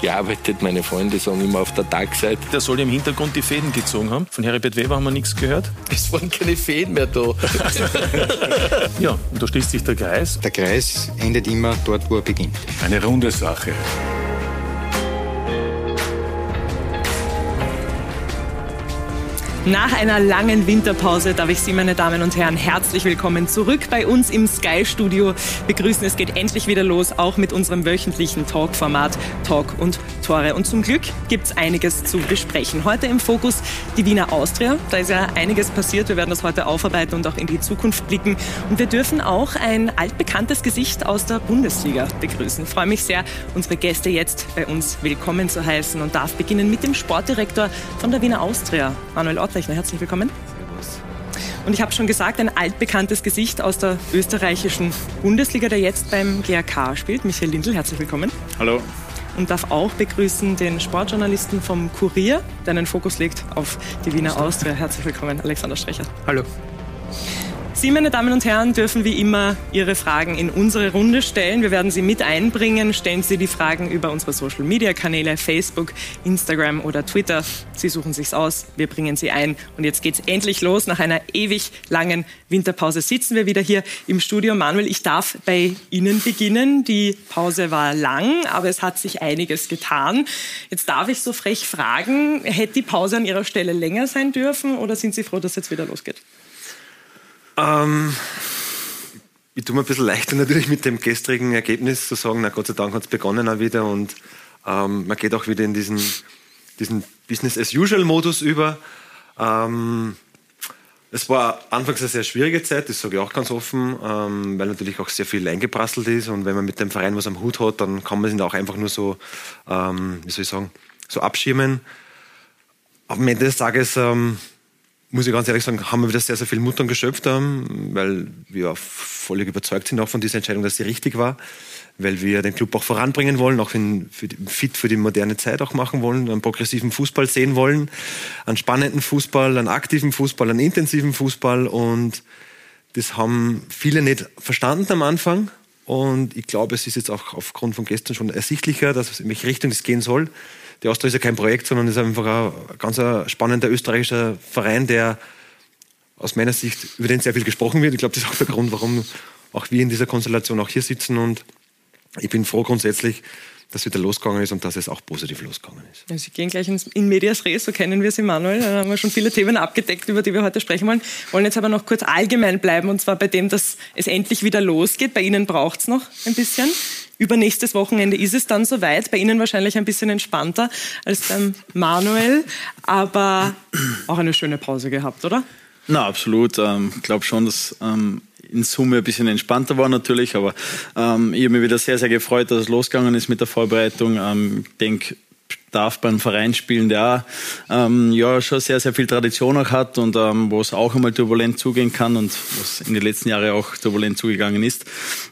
gearbeitet. Meine Freunde sagen immer auf der Tagseite. Der soll im Hintergrund die Fäden gezogen haben. Von Heribert Weber haben wir nichts gehört. Es waren keine Fäden mehr da. ja, und da schließt sich der Kreis. Der Kreis endet immer dort, wo er beginnt. Eine runde Sache. Nach einer langen Winterpause darf ich Sie, meine Damen und Herren, herzlich willkommen zurück bei uns im Sky Studio begrüßen. Es geht endlich wieder los, auch mit unserem wöchentlichen Talk-Format Talk und Tore. Und zum Glück gibt es einiges zu besprechen. Heute im Fokus die Wiener Austria. Da ist ja einiges passiert. Wir werden das heute aufarbeiten und auch in die Zukunft blicken. Und wir dürfen auch ein altbekanntes Gesicht aus der Bundesliga begrüßen. Ich freue mich sehr, unsere Gäste jetzt bei uns willkommen zu heißen und darf beginnen mit dem Sportdirektor von der Wiener Austria, Manuel Ottler. Rechner. Herzlich willkommen. Und ich habe schon gesagt, ein altbekanntes Gesicht aus der österreichischen Bundesliga, der jetzt beim GRK spielt. Michael Lindl, herzlich willkommen. Hallo. Und darf auch begrüßen den Sportjournalisten vom Kurier, der einen Fokus legt auf die Wiener Austria. Herzlich willkommen, Alexander Strecher. Hallo. Sie, meine Damen und Herren, dürfen wie immer Ihre Fragen in unsere Runde stellen. Wir werden sie mit einbringen. Stellen Sie die Fragen über unsere Social Media Kanäle, Facebook, Instagram oder Twitter. Sie suchen sich's aus. Wir bringen sie ein. Und jetzt geht's endlich los. Nach einer ewig langen Winterpause sitzen wir wieder hier im Studio. Manuel, ich darf bei Ihnen beginnen. Die Pause war lang, aber es hat sich einiges getan. Jetzt darf ich so frech fragen, hätte die Pause an Ihrer Stelle länger sein dürfen oder sind Sie froh, dass jetzt wieder losgeht? Ähm, ich tue mir ein bisschen leichter natürlich mit dem gestrigen Ergebnis zu sagen, na Gott sei Dank hat es begonnen auch wieder und ähm, man geht auch wieder in diesen, diesen Business-as-usual-Modus über. Ähm, es war anfangs eine sehr schwierige Zeit, das sage ich auch ganz offen, ähm, weil natürlich auch sehr viel eingeprasselt ist und wenn man mit dem Verein was am Hut hat, dann kann man sich auch einfach nur so, ähm, wie soll ich sagen, so abschirmen. Am Ende des Tages ähm, muss ich ganz ehrlich sagen, haben wir wieder sehr, sehr viel Muttern geschöpft, ähm, weil wir völlig überzeugt sind auch von dieser Entscheidung, dass sie richtig war, weil wir den Club auch voranbringen wollen, auch in, für, fit für die moderne Zeit auch machen wollen, einen progressiven Fußball sehen wollen, einen spannenden Fußball, einen aktiven Fußball, einen intensiven Fußball. Und das haben viele nicht verstanden am Anfang. Und ich glaube, es ist jetzt auch aufgrund von gestern schon ersichtlicher, dass in welche Richtung es gehen soll die Austria ist ja kein Projekt, sondern ist einfach ein ganz spannender österreichischer Verein, der aus meiner Sicht, über den sehr viel gesprochen wird. Ich glaube, das ist auch der Grund, warum auch wir in dieser Konstellation auch hier sitzen. Und ich bin froh grundsätzlich, dass wieder losgegangen ist und dass es auch positiv losgegangen ist. Ja, Sie gehen gleich in Medias Res, so kennen wir Sie, Manuel. Da haben wir schon viele Themen abgedeckt, über die wir heute sprechen wollen. Wollen jetzt aber noch kurz allgemein bleiben und zwar bei dem, dass es endlich wieder losgeht. Bei Ihnen braucht es noch ein bisschen. Übernächstes Wochenende ist es dann soweit. Bei Ihnen wahrscheinlich ein bisschen entspannter als beim Manuel, aber auch eine schöne Pause gehabt, oder? Na, absolut. Ich ähm, glaube schon, dass ähm, in Summe ein bisschen entspannter war natürlich, aber ähm, ich habe mich wieder sehr, sehr gefreut, dass es losgegangen ist mit der Vorbereitung. Ähm, ich denke, darf beim Verein spielen, der ähm, ja schon sehr, sehr viel Tradition auch hat und ähm, wo es auch einmal turbulent zugehen kann und was in den letzten Jahren auch turbulent zugegangen ist.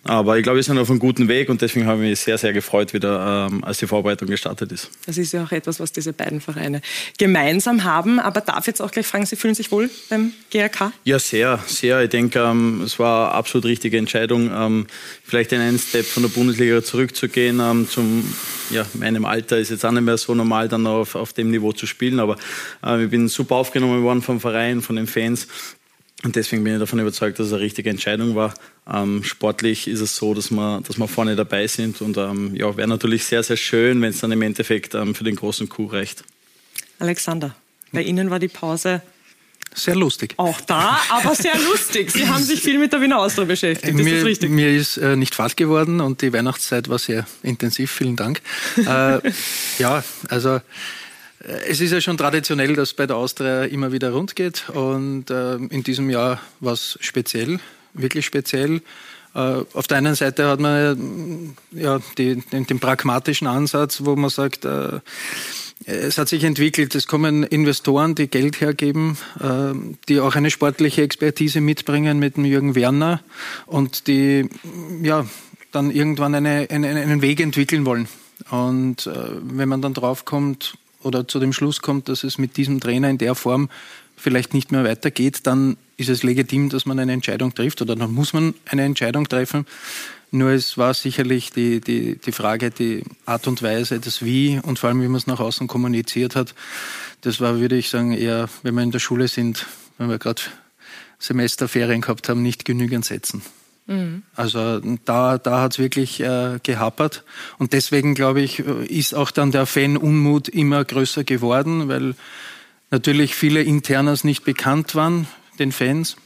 Aber ich glaube, wir sind auf einem guten Weg und deswegen habe ich mich sehr, sehr gefreut, wieder ähm, als die Vorbereitung gestartet ist. Das ist ja auch etwas, was diese beiden Vereine gemeinsam haben. Aber darf jetzt auch gleich fragen, Sie fühlen sich wohl beim GRK? Ja, sehr, sehr. Ich denke, ähm, es war eine absolut richtige Entscheidung, ähm, vielleicht in einen Step von der Bundesliga zurückzugehen. Ähm, zum, ja, meinem Alter ist jetzt auch nicht mehr so so normal dann auf, auf dem Niveau zu spielen. Aber äh, ich bin super aufgenommen worden vom Verein, von den Fans. Und deswegen bin ich davon überzeugt, dass es eine richtige Entscheidung war. Ähm, sportlich ist es so, dass wir, dass wir vorne dabei sind. Und ähm, ja, wäre natürlich sehr, sehr schön, wenn es dann im Endeffekt ähm, für den großen Coup reicht. Alexander, bei Ihnen war die Pause sehr lustig. Auch da, aber sehr lustig. Sie haben sich viel mit der Wiener Austria beschäftigt. Ist mir, das richtig? Mir ist äh, nicht fad geworden und die Weihnachtszeit war sehr intensiv. Vielen Dank. äh, ja, also äh, es ist ja schon traditionell, dass bei der Austria immer wieder rund geht und äh, in diesem Jahr war es speziell, wirklich speziell. Äh, auf der einen Seite hat man ja die, den, den, pragmatischen Ansatz, wo man sagt, äh, es hat sich entwickelt. Es kommen Investoren, die Geld hergeben, äh, die auch eine sportliche Expertise mitbringen mit dem Jürgen Werner und die ja dann irgendwann eine, eine, einen Weg entwickeln wollen. Und äh, wenn man dann draufkommt oder zu dem Schluss kommt, dass es mit diesem Trainer in der Form vielleicht nicht mehr weitergeht, dann ist es legitim, dass man eine Entscheidung trifft oder dann muss man eine Entscheidung treffen. Nur es war sicherlich die, die, die Frage, die Art und Weise, das Wie und vor allem, wie man es nach außen kommuniziert hat. Das war, würde ich sagen, eher, wenn wir in der Schule sind, wenn wir gerade Semesterferien gehabt haben, nicht genügend setzen. Mhm. Also da, da hat es wirklich äh, gehapert. Und deswegen, glaube ich, ist auch dann der Fan-Unmut immer größer geworden, weil natürlich viele Internas nicht bekannt waren, den Fans.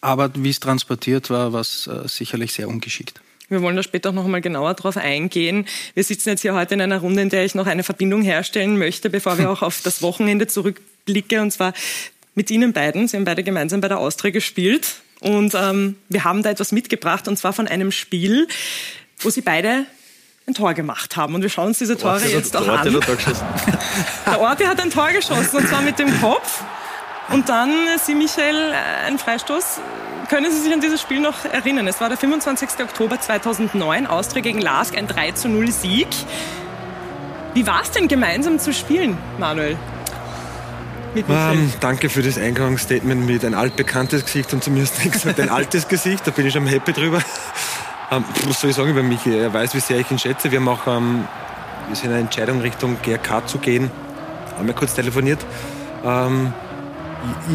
Aber wie es transportiert war, war es äh, sicherlich sehr ungeschickt. Wir wollen da später auch noch einmal genauer drauf eingehen. Wir sitzen jetzt hier heute in einer Runde, in der ich noch eine Verbindung herstellen möchte, bevor wir auch auf das Wochenende zurückblicke. Und zwar mit Ihnen beiden. Sie haben beide gemeinsam bei der Austria gespielt. Und ähm, wir haben da etwas mitgebracht, und zwar von einem Spiel, wo Sie beide ein Tor gemacht haben. Und wir schauen uns diese Tore Orte jetzt auch an. Der Orte hat ein Tor geschossen, und zwar mit dem Kopf. Und dann, äh, Sie, Michael, äh, ein Freistoß. Können Sie sich an dieses Spiel noch erinnern? Es war der 25. Oktober 2009, Austria gegen Lask, ein 3 zu 0 Sieg. Wie war es denn gemeinsam zu spielen, Manuel? Ähm, danke für das Eingangsstatement mit ein altbekanntes Gesicht und zumindest nicht gesagt ein altes Gesicht. Da bin ich schon happy drüber. Ähm, was soll ich sagen über Michi? Er weiß, wie sehr ich ihn schätze. Wir haben auch ähm, wir sind in einer Entscheidung Richtung GRK zu gehen. Haben wir kurz telefoniert. Ähm,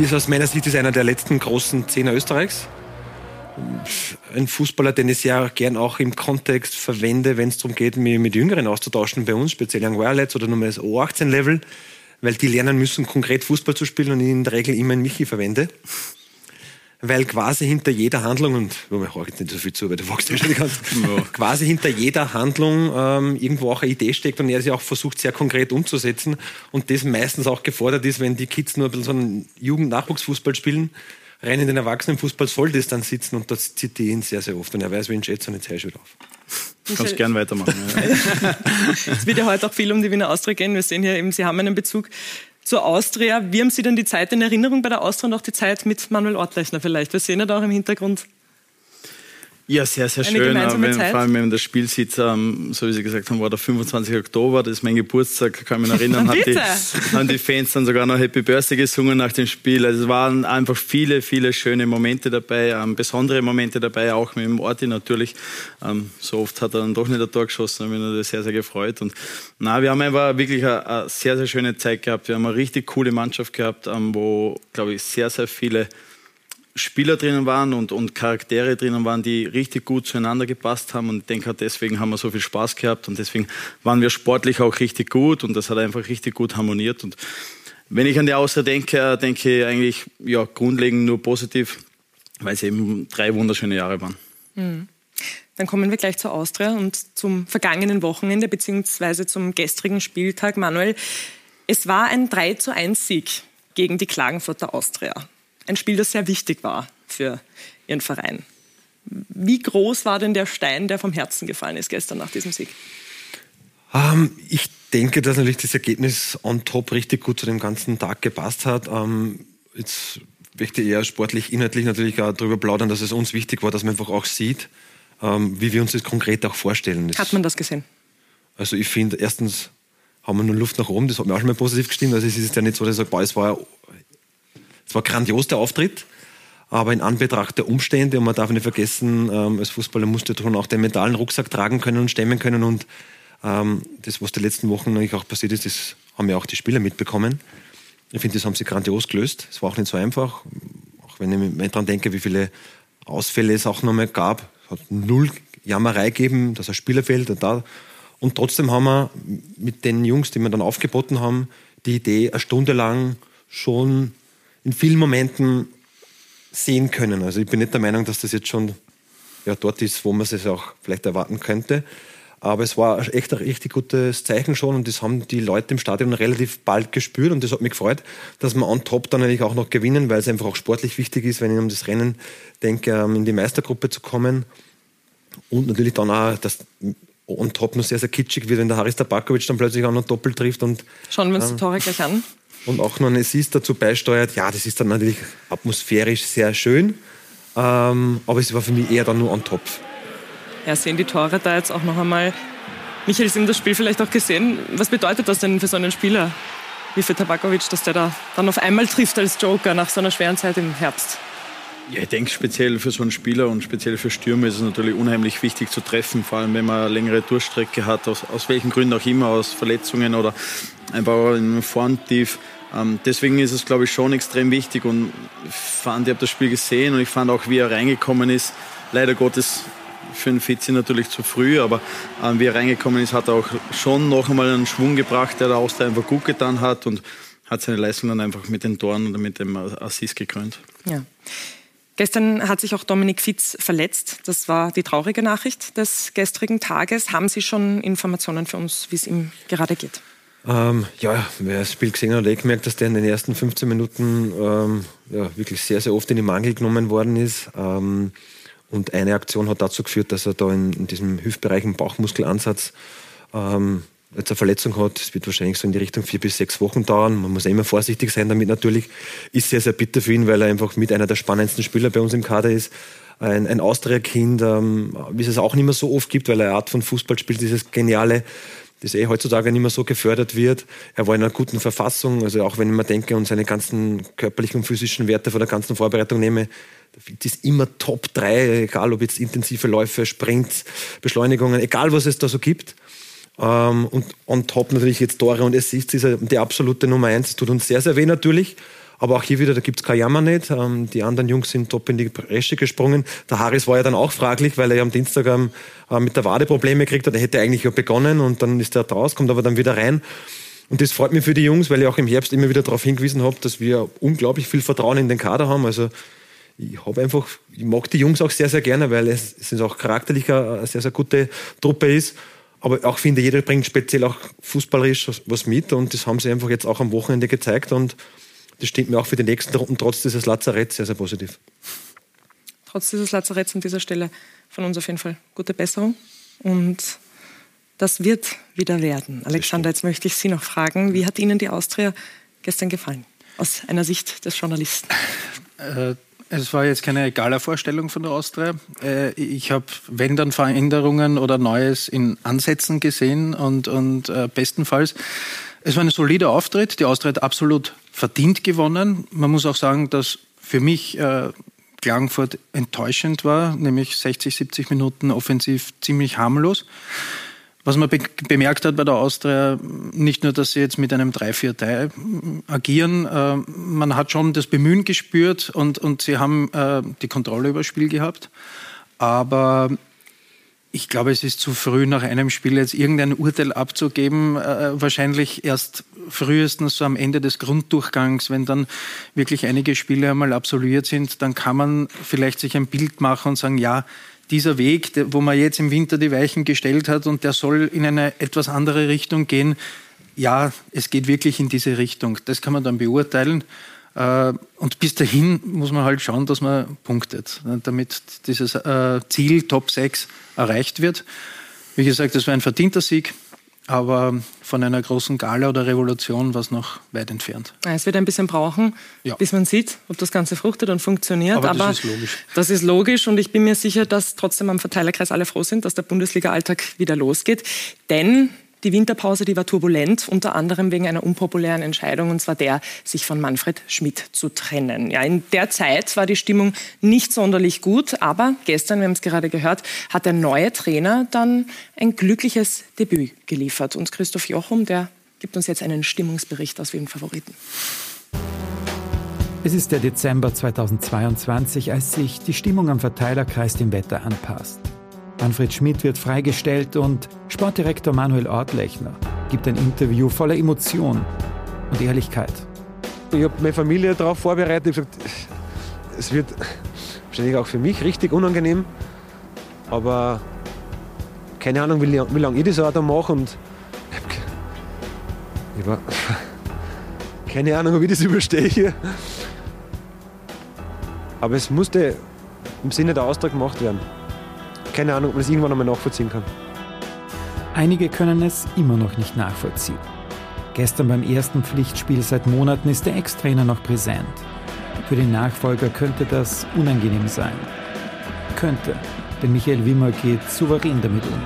ist aus meiner Sicht ist einer der letzten großen Zehner Österreichs. Ein Fußballer, den ich sehr gern auch im Kontext verwende, wenn es darum geht, mich mit Jüngeren auszutauschen, bei uns, speziell Young Wirelets oder nur das O18-Level weil die lernen müssen, konkret Fußball zu spielen und ich in der Regel immer einen Michi verwende. Weil quasi hinter jeder Handlung, und wo mir jetzt nicht so viel zu, weil du wachst ja schon die ganze ja. quasi hinter jeder Handlung ähm, irgendwo auch eine Idee steckt und er sie auch versucht, sehr konkret umzusetzen. Und das meistens auch gefordert ist, wenn die Kids nur ein bisschen so einen Jugend-Nachwuchsfußball spielen, rein in den Erwachsenenfußball soll das dann sitzen und das zieht die ihn sehr, sehr oft. Und er weiß, wie ihn schätzt und jetzt höre ich wieder auf. Du kannst gern weitermachen. es wird ja heute auch viel um die Wiener Austria gehen. Wir sehen hier eben, Sie haben einen Bezug zur Austria. Wie haben Sie denn die Zeit in Erinnerung bei der Austria und auch die Zeit mit Manuel Ortlechner vielleicht? Wir sehen ja da auch im Hintergrund ja, sehr, sehr schön. Wenn, vor allem, wenn man das Spiel sieht, ähm, so wie Sie gesagt haben, war der 25. Oktober, das ist mein Geburtstag, kann ich mich erinnern, hat die, haben die Fans dann sogar noch Happy Birthday gesungen nach dem Spiel. Also es waren einfach viele, viele schöne Momente dabei, ähm, besondere Momente dabei, auch mit dem Orti natürlich. Ähm, so oft hat er dann doch nicht ein Tor geschossen, da bin ich natürlich sehr, sehr gefreut. Und na, wir haben einfach wirklich eine, eine sehr, sehr schöne Zeit gehabt. Wir haben eine richtig coole Mannschaft gehabt, ähm, wo, glaube ich, sehr, sehr viele Spieler drinnen waren und, und Charaktere drinnen waren, die richtig gut zueinander gepasst haben. Und ich denke, deswegen haben wir so viel Spaß gehabt und deswegen waren wir sportlich auch richtig gut und das hat einfach richtig gut harmoniert. Und wenn ich an die Austria denke, denke ich eigentlich ja, grundlegend nur positiv, weil es eben drei wunderschöne Jahre waren. Mhm. Dann kommen wir gleich zur Austria und zum vergangenen Wochenende beziehungsweise zum gestrigen Spieltag. Manuel, es war ein 3 zu 1 Sieg gegen die Klagenfurter Austria ein Spiel, das sehr wichtig war für Ihren Verein. Wie groß war denn der Stein, der vom Herzen gefallen ist gestern nach diesem Sieg? Ähm, ich denke, dass natürlich das Ergebnis on top richtig gut zu dem ganzen Tag gepasst hat. Ähm, jetzt möchte ich eher sportlich, inhaltlich natürlich auch darüber plaudern, dass es uns wichtig war, dass man einfach auch sieht, ähm, wie wir uns das konkret auch vorstellen. Das hat man das gesehen? Also ich finde, erstens haben wir nur Luft nach oben, das hat mir auch schon mal positiv gestimmt. Also es ist ja nicht so, dass ich sage, boah, es war es war grandios, der Auftritt. Aber in Anbetracht der Umstände, und man darf nicht vergessen, ähm, als Fußballer musst du schon auch den mentalen Rucksack tragen können und stemmen können. Und ähm, das, was die letzten Wochen eigentlich auch passiert ist, das haben ja auch die Spieler mitbekommen. Ich finde, das haben sie grandios gelöst. Es war auch nicht so einfach. Auch wenn ich mir daran denke, wie viele Ausfälle es auch nochmal gab. Es hat null Jammerei gegeben, dass ein Spieler fehlt und da. Und trotzdem haben wir mit den Jungs, die wir dann aufgeboten haben, die Idee, eine Stunde lang schon in vielen Momenten sehen können. Also ich bin nicht der Meinung, dass das jetzt schon ja, dort ist, wo man es auch vielleicht erwarten könnte. Aber es war echt ein richtig gutes Zeichen schon und das haben die Leute im Stadion relativ bald gespürt und das hat mich gefreut, dass wir on top dann natürlich auch noch gewinnen, weil es einfach auch sportlich wichtig ist, wenn ich um das Rennen denke, ähm, in die Meistergruppe zu kommen und natürlich dann auch, dass on top noch sehr, sehr kitschig wird, wenn der Haris Tabakovic dann plötzlich auch noch doppelt trifft und Schauen wir uns ähm, die Tore gleich an. Und auch noch ein Assist dazu beisteuert. Ja, das ist dann natürlich atmosphärisch sehr schön, ähm, aber es war für mich eher dann nur on top. Ja, sehen die Tore da jetzt auch noch einmal. Michael, Sie haben das Spiel vielleicht auch gesehen. Was bedeutet das denn für so einen Spieler wie für Tabakovic, dass der da dann auf einmal trifft als Joker nach so einer schweren Zeit im Herbst? Ja, ich denke, speziell für so einen Spieler und speziell für Stürmer ist es natürlich unheimlich wichtig zu treffen, vor allem wenn man eine längere Durchstrecke hat, aus, aus welchen Gründen auch immer, aus Verletzungen oder einfach im Formtief. Ähm, deswegen ist es, glaube ich, schon extrem wichtig und ich fand, ich habe das Spiel gesehen und ich fand auch, wie er reingekommen ist. Leider Gottes für einen Fitzi natürlich zu früh, aber ähm, wie er reingekommen ist, hat er auch schon noch einmal einen Schwung gebracht, der der Austria einfach gut getan hat und hat seine Leistung dann einfach mit den Toren oder mit dem Assist gekrönt. Ja. Gestern hat sich auch Dominik Fitz verletzt. Das war die traurige Nachricht des gestrigen Tages. Haben Sie schon Informationen für uns, wie es ihm gerade geht? Ähm, ja, wer das Spiel gesehen hat, hat eh gemerkt, dass der in den ersten 15 Minuten ähm, ja, wirklich sehr, sehr oft in den Mangel genommen worden ist. Ähm, und eine Aktion hat dazu geführt, dass er da in, in diesem Hüftbereich im Bauchmuskelansatz ähm, jetzt eine Verletzung hat. Es wird wahrscheinlich so in die Richtung vier bis sechs Wochen dauern. Man muss ja immer vorsichtig sein damit natürlich. Ist sehr, sehr bitter für ihn, weil er einfach mit einer der spannendsten Spieler bei uns im Kader ist. Ein, ein Austria-Kind, ähm, wie es es auch nicht mehr so oft gibt, weil er eine Art von Fußball spielt, dieses geniale, das eh heutzutage nicht mehr so gefördert wird. Er war in einer guten Verfassung, also auch wenn ich mir denke und seine ganzen körperlichen und physischen Werte von der ganzen Vorbereitung nehme, das ist immer Top 3, egal ob jetzt intensive Läufe, Sprints, Beschleunigungen, egal was es da so gibt. Ähm, und on top natürlich jetzt Tore und Assists ist er die absolute Nummer eins. Das tut uns sehr, sehr weh natürlich. Aber auch hier wieder, da gibt es kein Jammer nicht. Ähm, die anderen Jungs sind top in die Bresche gesprungen. Der Harris war ja dann auch fraglich, weil er ja am Dienstag ähm, äh, mit der Wade Probleme gekriegt hat. Er hätte eigentlich ja begonnen und dann ist er draus, kommt aber dann wieder rein. Und das freut mich für die Jungs, weil ich auch im Herbst immer wieder darauf hingewiesen habe, dass wir unglaublich viel Vertrauen in den Kader haben. Also ich habe einfach, ich mag die Jungs auch sehr, sehr gerne, weil es, es auch charakterlich eine sehr, sehr gute Truppe ist. Aber auch finde, jeder bringt speziell auch fußballerisch was mit und das haben sie einfach jetzt auch am Wochenende gezeigt und das stimmt mir auch für die nächsten Runden trotz dieses Lazaretts sehr, sehr positiv. Trotz dieses Lazaretts an dieser Stelle von uns auf jeden Fall gute Besserung und das wird wieder werden. Alexander, jetzt möchte ich Sie noch fragen, wie hat Ihnen die Austria gestern gefallen? Aus einer Sicht des Journalisten. Äh, es war jetzt keine egale Vorstellung von der Austria. Äh, ich habe, wenn dann Veränderungen oder Neues in Ansätzen gesehen und, und äh, bestenfalls. Es war ein solider Auftritt. Die Austria hat absolut verdient gewonnen. Man muss auch sagen, dass für mich äh, Klagenfurt enttäuschend war, nämlich 60, 70 Minuten offensiv ziemlich harmlos. Was man be bemerkt hat bei der Austria, nicht nur, dass sie jetzt mit einem 3-4-3 agieren, äh, man hat schon das Bemühen gespürt und, und sie haben äh, die Kontrolle über das Spiel gehabt. Aber ich glaube, es ist zu früh, nach einem Spiel jetzt irgendein Urteil abzugeben. Äh, wahrscheinlich erst frühestens so am Ende des Grunddurchgangs, wenn dann wirklich einige Spiele einmal absolviert sind, dann kann man vielleicht sich ein Bild machen und sagen, ja, dieser Weg, wo man jetzt im Winter die Weichen gestellt hat und der soll in eine etwas andere Richtung gehen, ja, es geht wirklich in diese Richtung. Das kann man dann beurteilen. Äh, und bis dahin muss man halt schauen, dass man punktet, damit dieses äh, Ziel Top 6 erreicht wird. Wie gesagt, das war ein verdienter Sieg aber von einer großen Gala oder Revolution war es noch weit entfernt. Es wird ein bisschen brauchen, ja. bis man sieht, ob das Ganze fruchtet und funktioniert. Aber, aber das ist logisch. Das ist logisch und ich bin mir sicher, dass trotzdem am Verteilerkreis alle froh sind, dass der Bundesliga-Alltag wieder losgeht. Denn die Winterpause, die war turbulent, unter anderem wegen einer unpopulären Entscheidung, und zwar der, sich von Manfred Schmidt zu trennen. Ja, in der Zeit war die Stimmung nicht sonderlich gut, aber gestern, wir haben es gerade gehört, hat der neue Trainer dann ein glückliches Debüt geliefert. Und Christoph Jochum, der gibt uns jetzt einen Stimmungsbericht aus Wien Favoriten. Es ist der Dezember 2022, als sich die Stimmung am Verteilerkreis dem Wetter anpasst. Manfred Schmidt wird freigestellt und Sportdirektor Manuel Ortlechner gibt ein Interview voller Emotion und Ehrlichkeit. Ich habe meine Familie darauf vorbereitet. Ich gesagt, es wird wahrscheinlich auch für mich richtig unangenehm. Aber keine Ahnung, wie, wie lange ich das auch da mache. Und ich habe keine Ahnung, wie ich das überstehe hier. Aber es musste im Sinne der Austrag gemacht werden keine Ahnung, ob man das irgendwann einmal nachvollziehen kann. Einige können es immer noch nicht nachvollziehen. Gestern beim ersten Pflichtspiel seit Monaten ist der Ex-Trainer noch präsent. Für den Nachfolger könnte das unangenehm sein. Könnte, denn Michael Wimmer geht souverän damit um.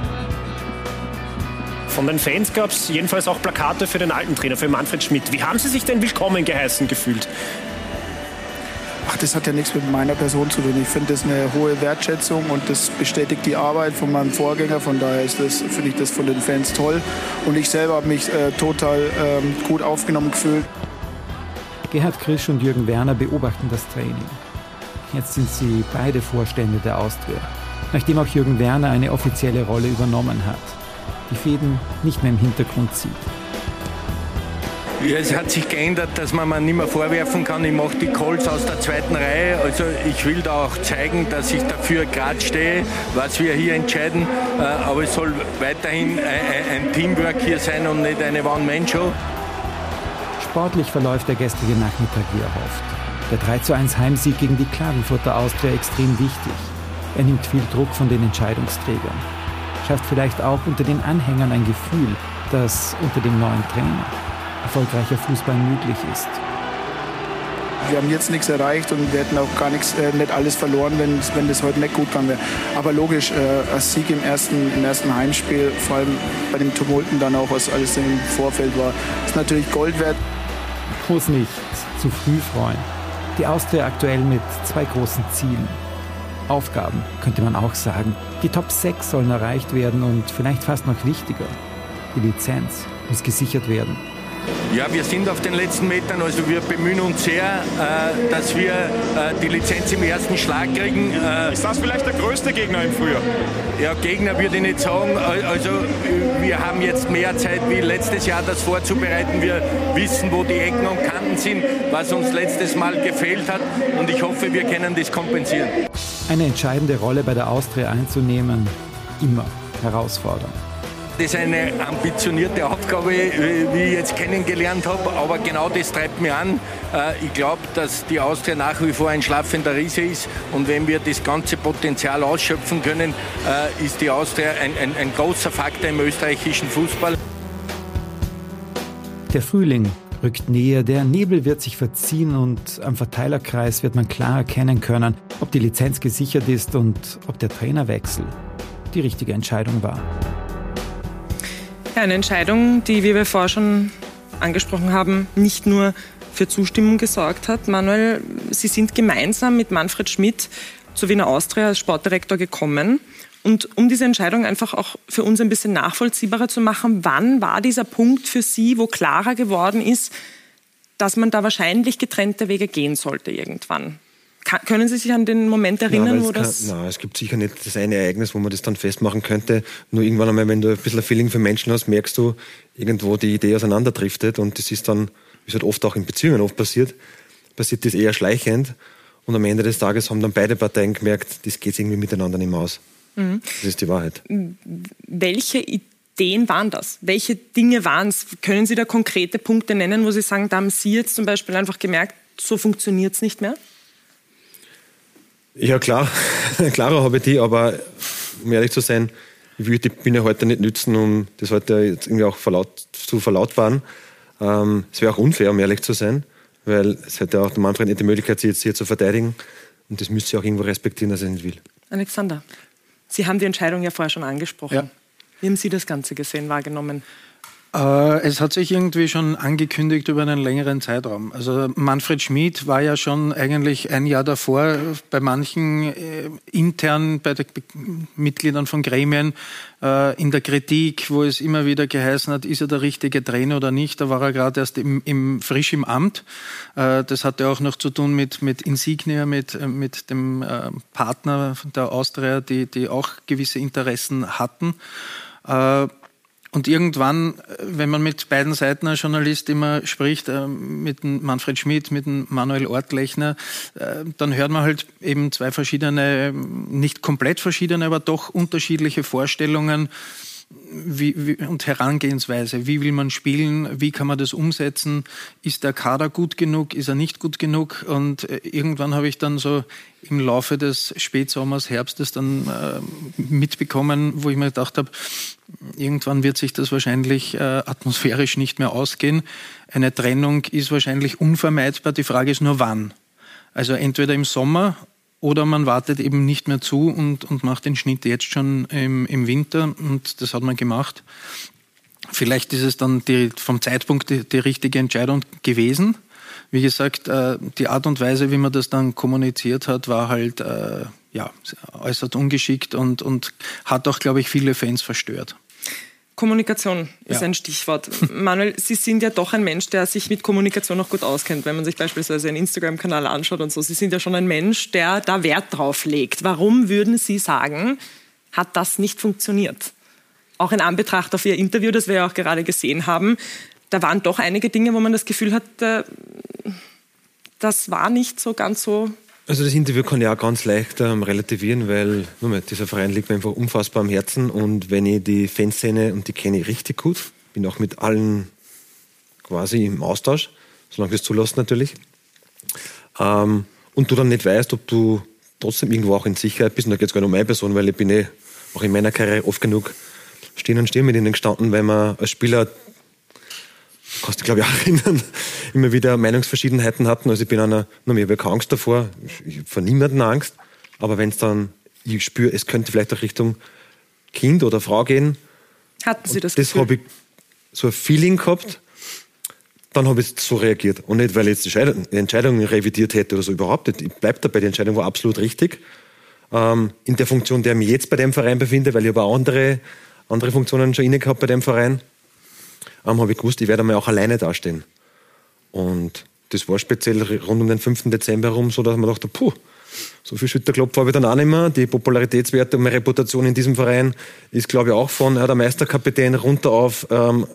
Von den Fans gab es jedenfalls auch Plakate für den alten Trainer, für Manfred Schmidt. Wie haben Sie sich denn willkommen geheißen gefühlt? Ach, das hat ja nichts mit meiner Person zu tun. Ich finde das eine hohe Wertschätzung und das bestätigt die Arbeit von meinem Vorgänger. Von daher ist das, finde ich das von den Fans toll. Und ich selber habe mich äh, total ähm, gut aufgenommen gefühlt. Gerhard Krisch und Jürgen Werner beobachten das Training. Jetzt sind sie beide Vorstände der Austria, nachdem auch Jürgen Werner eine offizielle Rolle übernommen hat, die Fäden nicht mehr im Hintergrund zieht. Ja, es hat sich geändert, dass man mir nicht mehr vorwerfen kann, ich mache die Calls aus der zweiten Reihe. Also ich will da auch zeigen, dass ich dafür gerade stehe, was wir hier entscheiden. Äh, aber es soll weiterhin ein Teamwork hier sein und nicht eine One-Man-Show. Sportlich verläuft der gestrige Nachmittag wie erhofft. Der 3 zu 1 Heimsieg gegen die Klagenfurter Austria extrem wichtig. Er nimmt viel Druck von den Entscheidungsträgern. Schafft vielleicht auch unter den Anhängern ein Gefühl, dass unter dem neuen Trainer erfolgreicher Fußball möglich ist. Wir haben jetzt nichts erreicht und wir hätten auch gar nichts, äh, nicht alles verloren, wenn, wenn das heute nicht gut gegangen wäre. Aber logisch, äh, als Sieg im ersten, im ersten Heimspiel, vor allem bei den Tumulten dann auch, was alles im Vorfeld war, ist natürlich Gold wert. Muss nicht zu früh freuen. Die Austria aktuell mit zwei großen Zielen. Aufgaben, könnte man auch sagen. Die Top 6 sollen erreicht werden und vielleicht fast noch wichtiger. Die Lizenz muss gesichert werden. Ja, wir sind auf den letzten Metern, also wir bemühen uns sehr, äh, dass wir äh, die Lizenz im ersten Schlag kriegen. Äh, ist das vielleicht der größte Gegner im Frühjahr? Ja, Gegner würde ich nicht sagen. Also wir haben jetzt mehr Zeit wie letztes Jahr, das vorzubereiten. Wir wissen, wo die Ecken und Kanten sind, was uns letztes Mal gefehlt hat und ich hoffe, wir können das kompensieren. Eine entscheidende Rolle bei der Austria einzunehmen, immer herausfordernd. Das ist eine ambitionierte Aufgabe, wie ich jetzt kennengelernt habe, aber genau das treibt mich an. Äh, ich glaube, dass die Austria nach wie vor ein schlafender Riese ist und wenn wir das ganze Potenzial ausschöpfen können, äh, ist die Austria ein, ein, ein großer Faktor im österreichischen Fußball. Der Frühling rückt näher, der Nebel wird sich verziehen und am Verteilerkreis wird man klar erkennen können, ob die Lizenz gesichert ist und ob der Trainerwechsel die richtige Entscheidung war. Ja, eine Entscheidung, die, wie wir vorher schon angesprochen haben, nicht nur für Zustimmung gesorgt hat. Manuel, Sie sind gemeinsam mit Manfred Schmidt zur Wiener Austria als Sportdirektor gekommen. Und um diese Entscheidung einfach auch für uns ein bisschen nachvollziehbarer zu machen, wann war dieser Punkt für Sie, wo klarer geworden ist, dass man da wahrscheinlich getrennte Wege gehen sollte irgendwann? Kann, können Sie sich an den Moment erinnern, nein, wo das. Kann, nein, es gibt sicher nicht das eine Ereignis, wo man das dann festmachen könnte. Nur irgendwann einmal, wenn du ein bisschen ein Feeling für Menschen hast, merkst du irgendwo die Idee auseinanderdriftet. Und das ist dann, wie es halt oft auch in Beziehungen oft passiert, passiert das eher schleichend. Und am Ende des Tages haben dann beide Parteien gemerkt, das geht irgendwie miteinander nicht mehr aus. Mhm. Das ist die Wahrheit. Welche Ideen waren das? Welche Dinge waren es? Können Sie da konkrete Punkte nennen, wo Sie sagen, da haben Sie jetzt zum Beispiel einfach gemerkt, so funktioniert es nicht mehr? Ja, klar, klarer habe ich die, aber um ehrlich zu sein, ich würde die Bühne heute nicht nützen, um das heute jetzt irgendwie auch verlaut, zu verlautbaren. Ähm, es wäre auch unfair, um ehrlich zu sein, weil es hätte auch der Manfred nicht die Möglichkeit, sich jetzt hier zu verteidigen. Und das müsste ich auch irgendwo respektieren, dass er nicht will. Alexander, Sie haben die Entscheidung ja vorher schon angesprochen. Ja. Wie haben Sie das Ganze gesehen, wahrgenommen? Äh, es hat sich irgendwie schon angekündigt über einen längeren Zeitraum. Also Manfred Schmid war ja schon eigentlich ein Jahr davor bei manchen äh, intern, bei den Mitgliedern von Gremien äh, in der Kritik, wo es immer wieder geheißen hat, ist er der richtige Trainer oder nicht. Da war er gerade erst im, im, frisch im Amt. Äh, das hatte auch noch zu tun mit, mit Insignia, mit, äh, mit dem Partner der Austria, die, die auch gewisse Interessen hatten. Und irgendwann, wenn man mit beiden Seiten als Journalist immer spricht, äh, mit Manfred Schmidt, mit Manuel Ortlechner, äh, dann hört man halt eben zwei verschiedene, nicht komplett verschiedene, aber doch unterschiedliche Vorstellungen, wie, wie, und Herangehensweise. Wie will man spielen? Wie kann man das umsetzen? Ist der Kader gut genug? Ist er nicht gut genug? Und äh, irgendwann habe ich dann so im Laufe des Spätsommers, Herbstes dann äh, mitbekommen, wo ich mir gedacht habe, irgendwann wird sich das wahrscheinlich äh, atmosphärisch nicht mehr ausgehen. Eine Trennung ist wahrscheinlich unvermeidbar. Die Frage ist nur wann. Also entweder im Sommer oder man wartet eben nicht mehr zu und, und macht den Schnitt jetzt schon im, im Winter und das hat man gemacht. Vielleicht ist es dann die, vom Zeitpunkt die, die richtige Entscheidung gewesen. Wie gesagt, äh, die Art und Weise, wie man das dann kommuniziert hat, war halt äh, ja, äußerst ungeschickt und, und hat auch, glaube ich, viele Fans verstört. Kommunikation ist Ja. ein Stichwort. Manuel, Sie sind ja doch ein Mensch, der sich mit Kommunikation noch gut auskennt, wenn man sich beispielsweise einen Instagram-Kanal anschaut und so. Sie sind ja schon ein Mensch, der da Wert drauf legt. Warum würden Sie sagen, hat das nicht funktioniert? Auch in Anbetracht auf Ihr Interview, das wir ja auch gerade gesehen haben, da waren doch einige Dinge, wo man das Gefühl hat, das war nicht so ganz so Also das Interview kann ich auch ganz leicht ähm, relativieren, weil nur mal, dieser Verein liegt mir einfach unfassbar am Herzen und wenn ich die Fanszene und die kenne ich richtig gut, bin auch mit allen quasi im Austausch, solange das zulässt natürlich. Ähm, und du dann nicht weißt, ob du trotzdem irgendwo auch in Sicherheit bist, und da geht es gar nicht um meine Person, weil ich bin eh auch in meiner Karriere oft genug stehen und stehen mit ihnen gestanden, weil man als Spieler kannst du glaube ich auch erinnern, immer wieder Meinungsverschiedenheiten hatten. Also ich bin einer, nur mir habe keine Angst davor, ich habe vor niemanden Angst, aber wenn es dann, ich spüre, es könnte vielleicht auch Richtung Kind oder Frau gehen, Hatten Sie das, das habe ich so ein Feeling gehabt, dann habe ich so reagiert. Und nicht, weil ich jetzt die Scheidung- die Entscheidung revidiert hätte oder so, überhaupt nicht. Ich bleibe dabei, die Entscheidung war absolut richtig. Ähm, in der Funktion, der ich mich jetzt bei dem Verein befinde, weil ich habe auch andere, andere Funktionen schon inne gehabt bei dem Verein, ähm, habe ich gewusst, ich werde einmal auch alleine dastehen. Und das war speziell rund um den 5. Dezember herum so, dass man dachte, puh, so viel Schütterklopf habe ich dann auch nicht mehr. Die Popularitätswerte und meine Reputation in diesem Verein ist, glaube ich, auch von ja, der Meisterkapitän runter auf, ähm,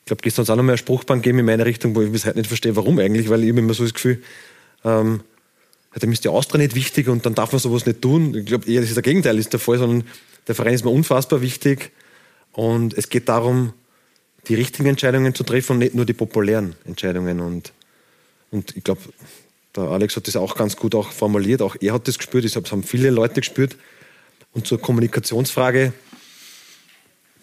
ich glaube, gestern hat es auch noch mal eine Spruchbahn gegeben in meine Richtung, wo ich bis heute nicht verstehe, warum eigentlich, weil ich immer so das Gefühl, ähm, dem ist die Austria nicht wichtig und dann darf man sowas nicht tun. Ich glaube eher, das ist der Gegenteil ist der Fall, sondern der Verein ist mir unfassbar wichtig und es geht darum, die richtigen Entscheidungen zu treffen und nicht nur die populären Entscheidungen. Und, und ich glaube, der Alex hat das auch ganz gut auch formuliert, auch er hat das gespürt, ich glaube, es haben viele Leute gespürt. Und zur Kommunikationsfrage,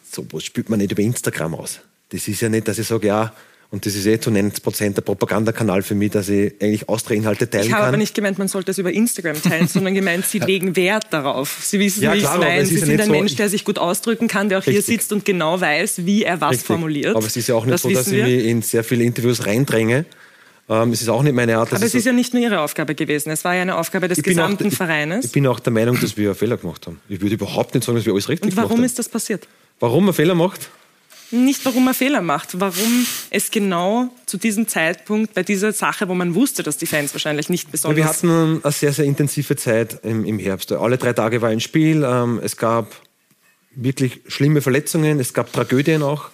sowas spürt man nicht über Instagram aus. Das ist ja nicht, dass ich sage, ja, und das ist eh zu 90 Prozent der Propagandakanal für mich, dass ich eigentlich Austria-Inhalte teilen Ich habe kann. aber nicht gemeint, man sollte es über Instagram teilen, sondern gemeint, Sie legen Wert darauf. Sie wissen, Ja, wie ich es meine. Sie ja sind nicht ein so- Mensch, der sich gut ausdrücken kann, der auch hier Richtig. sitzt und genau weiß, wie er was Richtig. formuliert. Aber es ist ja auch nicht das so, dass ich mich in sehr viele Interviews reindränge. Ähm, es ist auch nicht meine Art. Aber es ist ja nicht nur Ihre Aufgabe gewesen. Es war ja eine Aufgabe des auch- gesamten ich- Vereines. Ich bin auch der Meinung, dass wir einen Fehler gemacht haben. Ich würde überhaupt nicht sagen, dass wir alles richtig Und gemacht warum haben. ist das passiert? Warum man Fehler macht? Nicht, warum man Fehler macht, warum es genau zu diesem Zeitpunkt bei dieser Sache, wo man wusste, dass die Fans wahrscheinlich nicht Ja, besonders... wir hatten eine sehr, sehr intensive Zeit im, im Herbst. Alle drei Tage war ein Spiel. Ähm, es gab wirklich schlimme Verletzungen. Es gab Tragödien auch.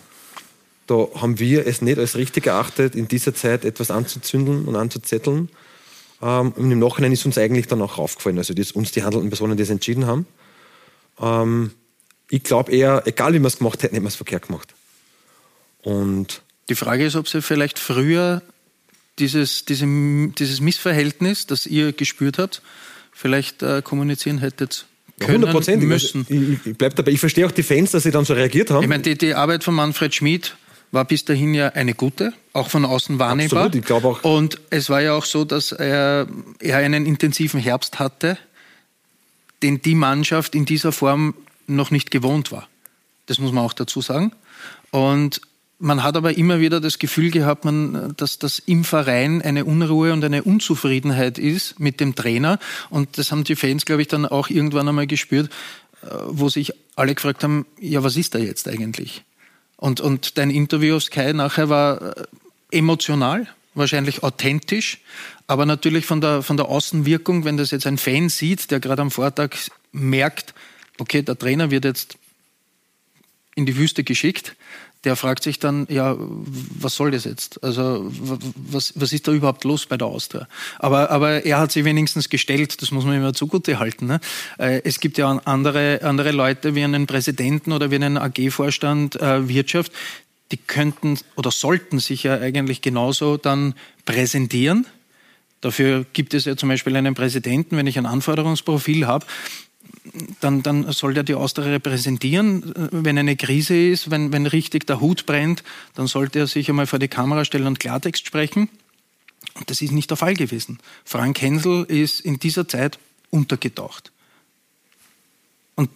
Da haben wir es nicht als richtig erachtet, in dieser Zeit etwas anzuzündeln und anzuzetteln. Ähm, und im Nachhinein ist uns eigentlich dann auch aufgefallen, also dass uns die handelnden Personen das entschieden haben. Ähm, ich glaube eher, egal wie wir es gemacht hätten, hätten wir es verkehrt gemacht. Und Die Frage ist, ob Sie vielleicht früher dieses, diese, dieses Missverhältnis, das ihr gespürt habt, vielleicht äh, kommunizieren hättet können hundertprozentig. müssen. Ich, ich bleib dabei. Ich verstehe auch die Fans, dass sie dann so reagiert haben. Ich meine, die, die Arbeit von Manfred Schmid war bis dahin ja eine gute, auch von außen wahrnehmbar. Absolut, ich glaube auch. Und es war ja auch so, dass er, er einen intensiven Herbst hatte, den die Mannschaft in dieser Form noch nicht gewohnt war. Das muss man auch dazu sagen. Und man hat aber immer wieder das Gefühl gehabt, man, dass das im Verein eine Unruhe und eine Unzufriedenheit ist mit dem Trainer. Und das haben die Fans, glaube ich, dann auch irgendwann einmal gespürt, äh, wo sich alle gefragt haben, ja, was ist da jetzt eigentlich? Und, und dein Interview auf Sky nachher war äh, emotional, wahrscheinlich authentisch, aber natürlich von der, von der Außenwirkung, wenn das jetzt ein Fan sieht, der gerade am Vortag merkt, okay, der Trainer wird jetzt in die Wüste geschickt, der fragt sich dann, ja, was soll das jetzt? Also was, was ist da überhaupt los bei der Austria? Aber, aber er hat sich wenigstens gestellt, das muss man immer zugute halten. Ne? Äh, es gibt ja andere, andere Leute wie einen Präsidenten oder wie einen AG-Vorstand äh, Wirtschaft, die könnten oder sollten sich ja eigentlich genauso dann präsentieren. Dafür gibt es ja zum Beispiel einen Präsidenten, wenn ich ein Anforderungsprofil habe, dann, dann soll der die Austria repräsentieren. Wenn eine Krise ist, wenn, wenn richtig der Hut brennt, dann sollte er sich einmal vor die Kamera stellen und Klartext sprechen. Und das ist nicht der Fall gewesen. Frank Hensel ist in dieser Zeit untergetaucht. Und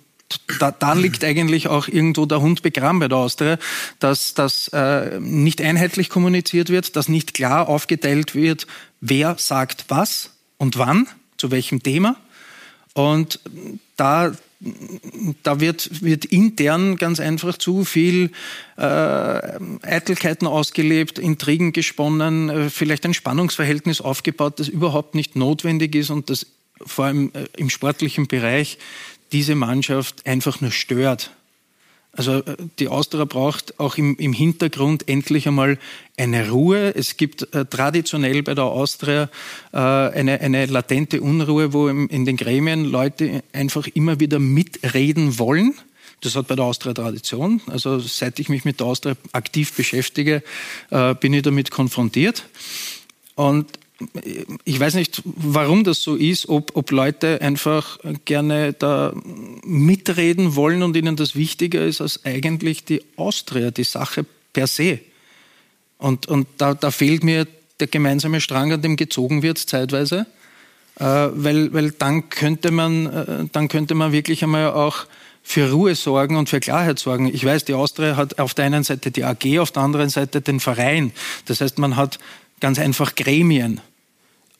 da, da liegt eigentlich auch irgendwo der Hund begraben bei der Austria, dass das äh, nicht einheitlich kommuniziert wird, dass nicht klar aufgeteilt wird, wer sagt was und wann, zu welchem Thema. Und da, da wird, wird intern ganz einfach zu viel äh, Eitelkeiten ausgelebt, Intrigen gesponnen, äh, vielleicht ein Spannungsverhältnis aufgebaut, das überhaupt nicht notwendig ist und das vor allem äh, im sportlichen Bereich diese Mannschaft einfach nur stört. Also äh, die Austria braucht auch im, im, Hintergrund endlich einmal eine Ruhe. Es gibt äh, traditionell bei der Austria äh, eine, eine, latente Unruhe, wo im, in den Gremien Leute einfach immer wieder mitreden wollen. Das hat bei der Austria Tradition. Also seit ich mich mit der Austria aktiv beschäftige, äh, bin ich damit konfrontiert. Und ich weiß nicht, warum das so ist, ob, ob Leute einfach gerne da mitreden wollen und ihnen das wichtiger ist als eigentlich die Austria, die Sache per se. Und, und da, da fehlt mir der gemeinsame Strang, an dem gezogen wird, zeitweise. Äh, weil, weil dann könnte man, äh, dann könnte man wirklich einmal auch für Ruhe sorgen und für Klarheit sorgen. Ich weiß, die Austria hat auf der einen Seite die AG, auf der anderen Seite den Verein. Das heißt, man hat ganz einfach Gremien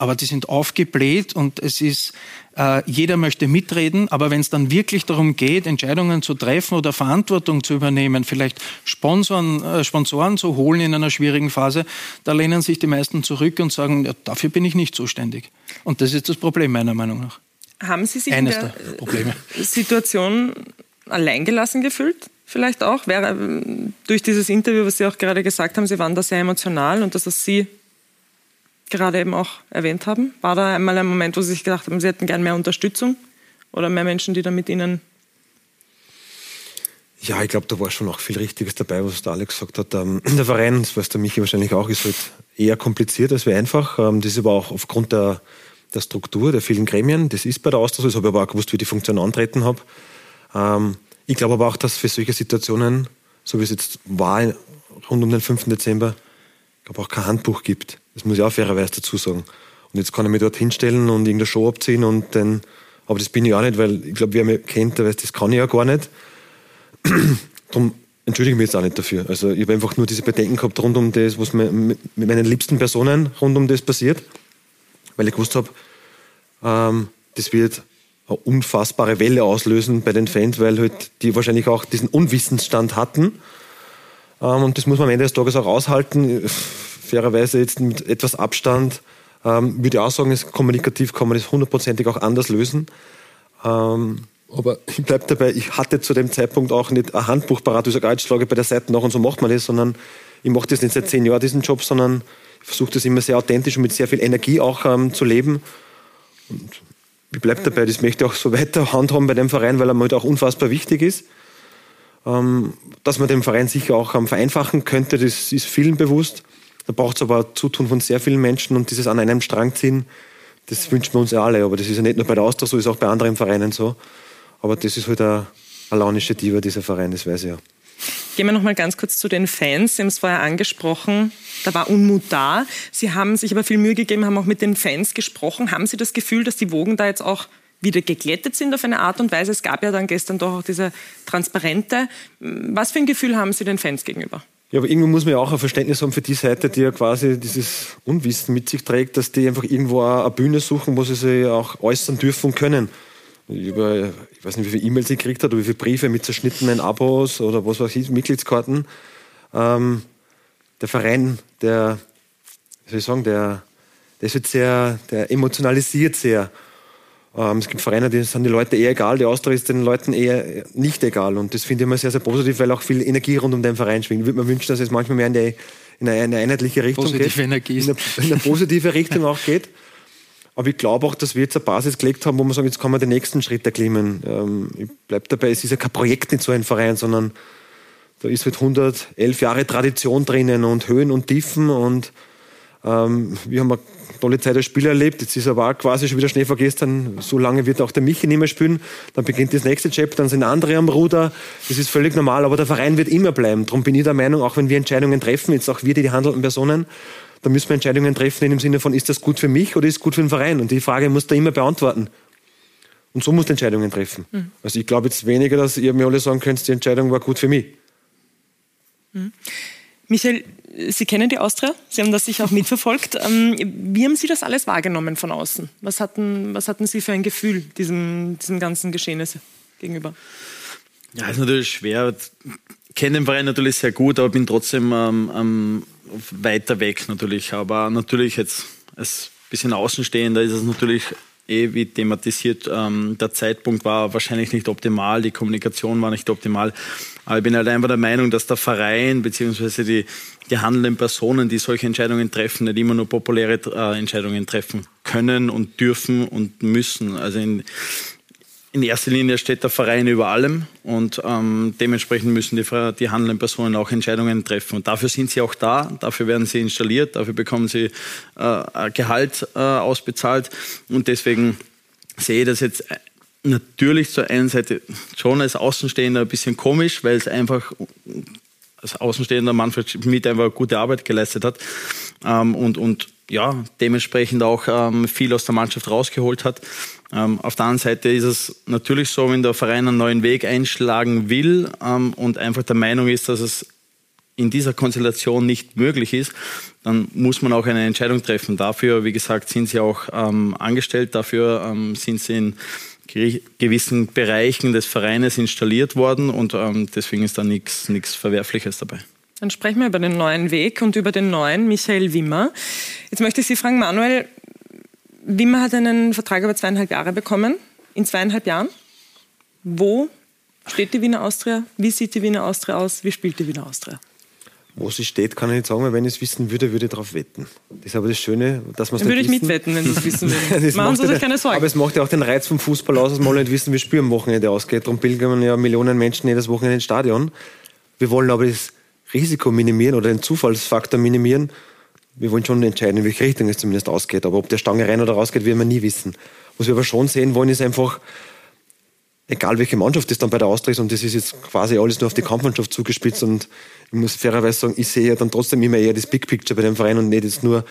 aber die sind aufgebläht und es ist, äh, jeder möchte mitreden, aber wenn es dann wirklich darum geht, Entscheidungen zu treffen oder Verantwortung zu übernehmen, vielleicht Sponsoren, äh, Sponsoren zu holen in einer schwierigen Phase, da lehnen sich die meisten zurück und sagen, ja, dafür bin ich nicht zuständig. Und das ist das Problem meiner Meinung nach. Haben Sie sich Eines in der, Probleme. Situation alleingelassen gefühlt? Vielleicht auch, wäre äh, durch dieses Interview, was Sie auch gerade gesagt haben, Sie waren da sehr emotional und dass das Sie gerade eben auch erwähnt haben? War da einmal ein Moment, wo Sie sich gedacht haben, Sie hätten gern mehr Unterstützung oder mehr Menschen, die da mit Ihnen ja, ich glaube, da war schon auch viel Richtiges dabei, was der Alex gesagt hat. Ähm, der Verein, das weiß der Michi wahrscheinlich auch, ist halt eher kompliziert als wie einfach. Ähm, das ist aber auch aufgrund der, der Struktur, der vielen Gremien. Das ist bei der so. Das habe ich aber auch gewusst, wie die Funktion antreten habe. Ähm, ich glaube aber auch, dass für solche Situationen, so wie es jetzt war, rund um den 5. Dezember, glaube auch kein Handbuch gibt. Das muss ich auch fairerweise dazu sagen. Und jetzt kann ich mich dort hinstellen und irgendeine Show abziehen und dann, aber das bin ich auch nicht, weil ich glaube, wer mich kennt, der weiß, das kann ich ja gar nicht. Darum entschuldige ich mich jetzt auch nicht dafür. Also ich habe einfach nur diese Bedenken gehabt rund um das, was mit meinen liebsten Personen rund um das passiert, weil ich gewusst habe, ähm, das wird eine unfassbare Welle auslösen bei den Fans, weil halt die wahrscheinlich auch diesen Unwissensstand hatten. Ähm, und das muss man am Ende des Tages auch aushalten fairerweise jetzt mit etwas Abstand, ähm, würde ich auch sagen, ist kommunikativ kann man das hundertprozentig auch anders lösen. Ähm, aber ich bleibe dabei, ich hatte zu dem Zeitpunkt auch nicht ein Handbuch parat, ich sage, jetzt schlage bei der Seite nach und so macht man das, sondern ich mache das nicht seit zehn Jahren, diesen Job, sondern ich versuche das immer sehr authentisch und mit sehr viel Energie auch ähm, zu leben. Und ich bleibe dabei, das möchte ich auch so weiter handhaben bei dem Verein, weil er mir halt auch unfassbar wichtig ist. Ähm, dass man den Verein sicher auch ähm, vereinfachen könnte, das ist vielen bewusst. Da braucht es aber Zutun von sehr vielen Menschen und dieses an einem Strang ziehen, das wünschen wir uns ja alle. Aber das ist ja nicht nur bei der Austria so, ist auch bei anderen Vereinen so. Aber das ist halt eine, eine launische Diva, dieser Verein, das weiß ich ja. Gehen wir noch mal ganz kurz zu den Fans. Sie haben es vorher angesprochen, da war Unmut da. Sie haben sich aber viel Mühe gegeben, haben auch mit den Fans gesprochen. Haben Sie das Gefühl, dass die Wogen da jetzt auch wieder geglättet sind auf eine Art und Weise? Es gab ja dann gestern doch auch diese Transparente. Was für ein Gefühl haben Sie den Fans gegenüber? Ja, aber irgendwo muss man ja auch ein Verständnis haben für die Seite, die ja quasi dieses Unwissen mit sich trägt, dass die einfach irgendwo eine Bühne suchen, wo sie sich auch äußern dürfen und können. Über, ich weiß nicht, wie viele E-Mails sie gekriegt oder wie viele Briefe mit zerschnittenen Abos oder was weiß ich, Mitgliedskarten. Ähm, der Verein, der, wie soll ich sagen, der, der ist jetzt sehr, der emotionalisiert sehr. Ähm, es gibt Vereine, die sind die Leute eher egal, die Austria ist den Leuten eher nicht egal. Und das finde ich immer sehr, sehr positiv, weil auch viel Energie rund um den Verein schwingt. Ich würde mir wünschen, dass es manchmal mehr in, die, in eine, einheitliche Richtung Positive geht. Energie. In eine, in eine positive Richtung auch geht. Aber ich glaube auch, dass wir jetzt eine Basis gelegt haben, wo wir sagen, jetzt kann man den nächsten Schritt erklimmen. Ähm, ich bleibe dabei, es ist ja kein Projekt in so einem Verein, sondern da ist halt 111 Jahre Tradition drinnen und Höhen und Tiefen und ähm, wir haben eine tolle Zeit als Spieler erlebt. Jetzt ist aber auch quasi schon wieder Schnee vergessen. So lange wird auch der Michi nicht mehr spielen. Dann beginnt das nächste Chapter, dann sind andere am Ruder. Das ist völlig normal, aber der Verein wird immer bleiben. Darum bin ich der Meinung, auch wenn wir Entscheidungen treffen, jetzt auch wir, die, die handelnden Personen, da müssen wir Entscheidungen treffen in dem Sinne von, ist das gut für mich oder ist es gut für den Verein? Und die Frage muss da immer beantworten. Und so muss Entscheidungen treffen. Mhm. Also ich glaube jetzt weniger, dass ihr mir alle sagen könnt, die Entscheidung war gut für mich. Mhm. Michael, Sie kennen die Austria, Sie haben das sicher auch mitverfolgt. Ähm, wie haben Sie das alles wahrgenommen von außen? Was hatten, was hatten Sie für ein Gefühl diesem, diesem ganzen Geschehnis gegenüber? Ja, ist natürlich schwer. Ich kenne den Verein natürlich sehr gut, aber bin trotzdem ähm, ähm, weiter weg natürlich. Aber natürlich jetzt als bisschen Außenstehender ist es natürlich eh wie thematisiert, ähm, der Zeitpunkt war wahrscheinlich nicht optimal, die Kommunikation war nicht optimal. Aber ich bin halt einfach der Meinung, dass der Verein bzw. die, die handelnden Personen, die solche Entscheidungen treffen, nicht immer nur populäre äh, Entscheidungen treffen können und dürfen und müssen. Also in, in erster Linie steht der Verein über allem und ähm, dementsprechend müssen die, die handelnden Personen auch Entscheidungen treffen. Und dafür sind sie auch da, dafür werden sie installiert, dafür bekommen sie äh, Gehalt äh, ausbezahlt. Und deswegen sehe ich das jetzt natürlich zur einen Seite schon als Außenstehender ein bisschen komisch, weil es einfach als Außenstehender Manfred Schmidt einfach gute Arbeit geleistet hat ähm, und, und ja, dementsprechend auch ähm, viel aus der Mannschaft rausgeholt hat. Ähm, auf der anderen Seite ist es natürlich so, wenn der Verein einen neuen Weg einschlagen will ähm, und einfach der Meinung ist, dass es in dieser Konstellation nicht möglich ist, dann muss man auch eine Entscheidung treffen. Dafür, wie gesagt, sind sie auch ähm, angestellt, dafür ähm, sind sie in gewissen Bereichen des Vereines installiert worden und ähm, deswegen ist da nichts Verwerfliches dabei. Dann sprechen wir über den neuen Weg und über den neuen Michael Wimmer. Jetzt möchte ich Sie fragen, Manuel, Wimmer hat einen Vertrag über zweieinhalb Jahre bekommen. In zweieinhalb Jahren. Wo steht die Wiener Austria? Wie sieht die Wiener Austria aus? Wie spielt die Wiener Austria? Wo sie steht, kann ich nicht sagen, weil wenn ich es wissen würde, würde ich darauf wetten. Das ist aber das Schöne, dass man es Dann würde ich wissen. mitwetten, wenn Sie es wissen würden. Machen Sie sich keine Sorgen. Aber es macht ja auch den Reiz vom Fußball aus, dass wir alle nicht wissen, wie Spiel am Wochenende ausgeht. Darum pilgern ja Millionen Menschen jedes Wochenende ins Stadion. Wir wollen aber das Risiko minimieren oder den Zufallsfaktor minimieren. Wir wollen schon entscheiden, in welche Richtung es zumindest ausgeht. Aber ob der Stange rein oder rausgeht, werden wir nie wissen. Was wir aber schon sehen wollen, ist einfach, egal welche Mannschaft das dann bei der Austria ist, und das ist jetzt quasi alles nur auf die Kampfmannschaft zugespitzt, und ich muss fairerweise sagen, ich sehe ja dann trotzdem immer eher das Big Picture bei dem Verein und nicht jetzt nur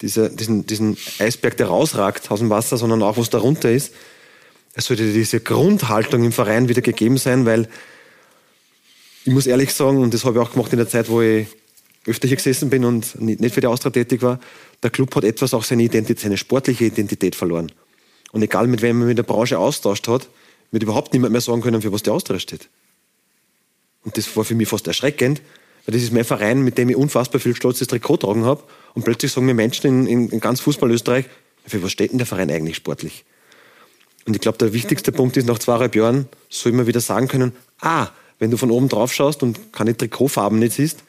diese, diesen, diesen Eisberg, der rausragt aus dem Wasser, sondern auch, was darunter ist. Es sollte diese Grundhaltung im Verein wieder gegeben sein, weil ich muss ehrlich sagen, und das habe ich auch gemacht in der Zeit, wo ich öfter hier gesessen bin und nicht für die Austria tätig war, der Club hat etwas auch seine Identität, seine sportliche Identität verloren. Und egal mit wem man mit der Branche austauscht hat, wird überhaupt niemand mehr sagen können, für was die Austria steht. Und das war für mich fast erschreckend, weil das ist mein Verein, mit dem ich unfassbar viel stolzes Trikot tragen habe. Und plötzlich sagen mir Menschen in, in, in ganz Fußball-Österreich, für was steht denn der Verein eigentlich sportlich? Und ich glaube, der wichtigste Punkt ist, nach zweieinhalb Jahren soll man wieder sagen können, ah, wenn du von oben drauf schaust und keine Trikotfarben nicht siehst,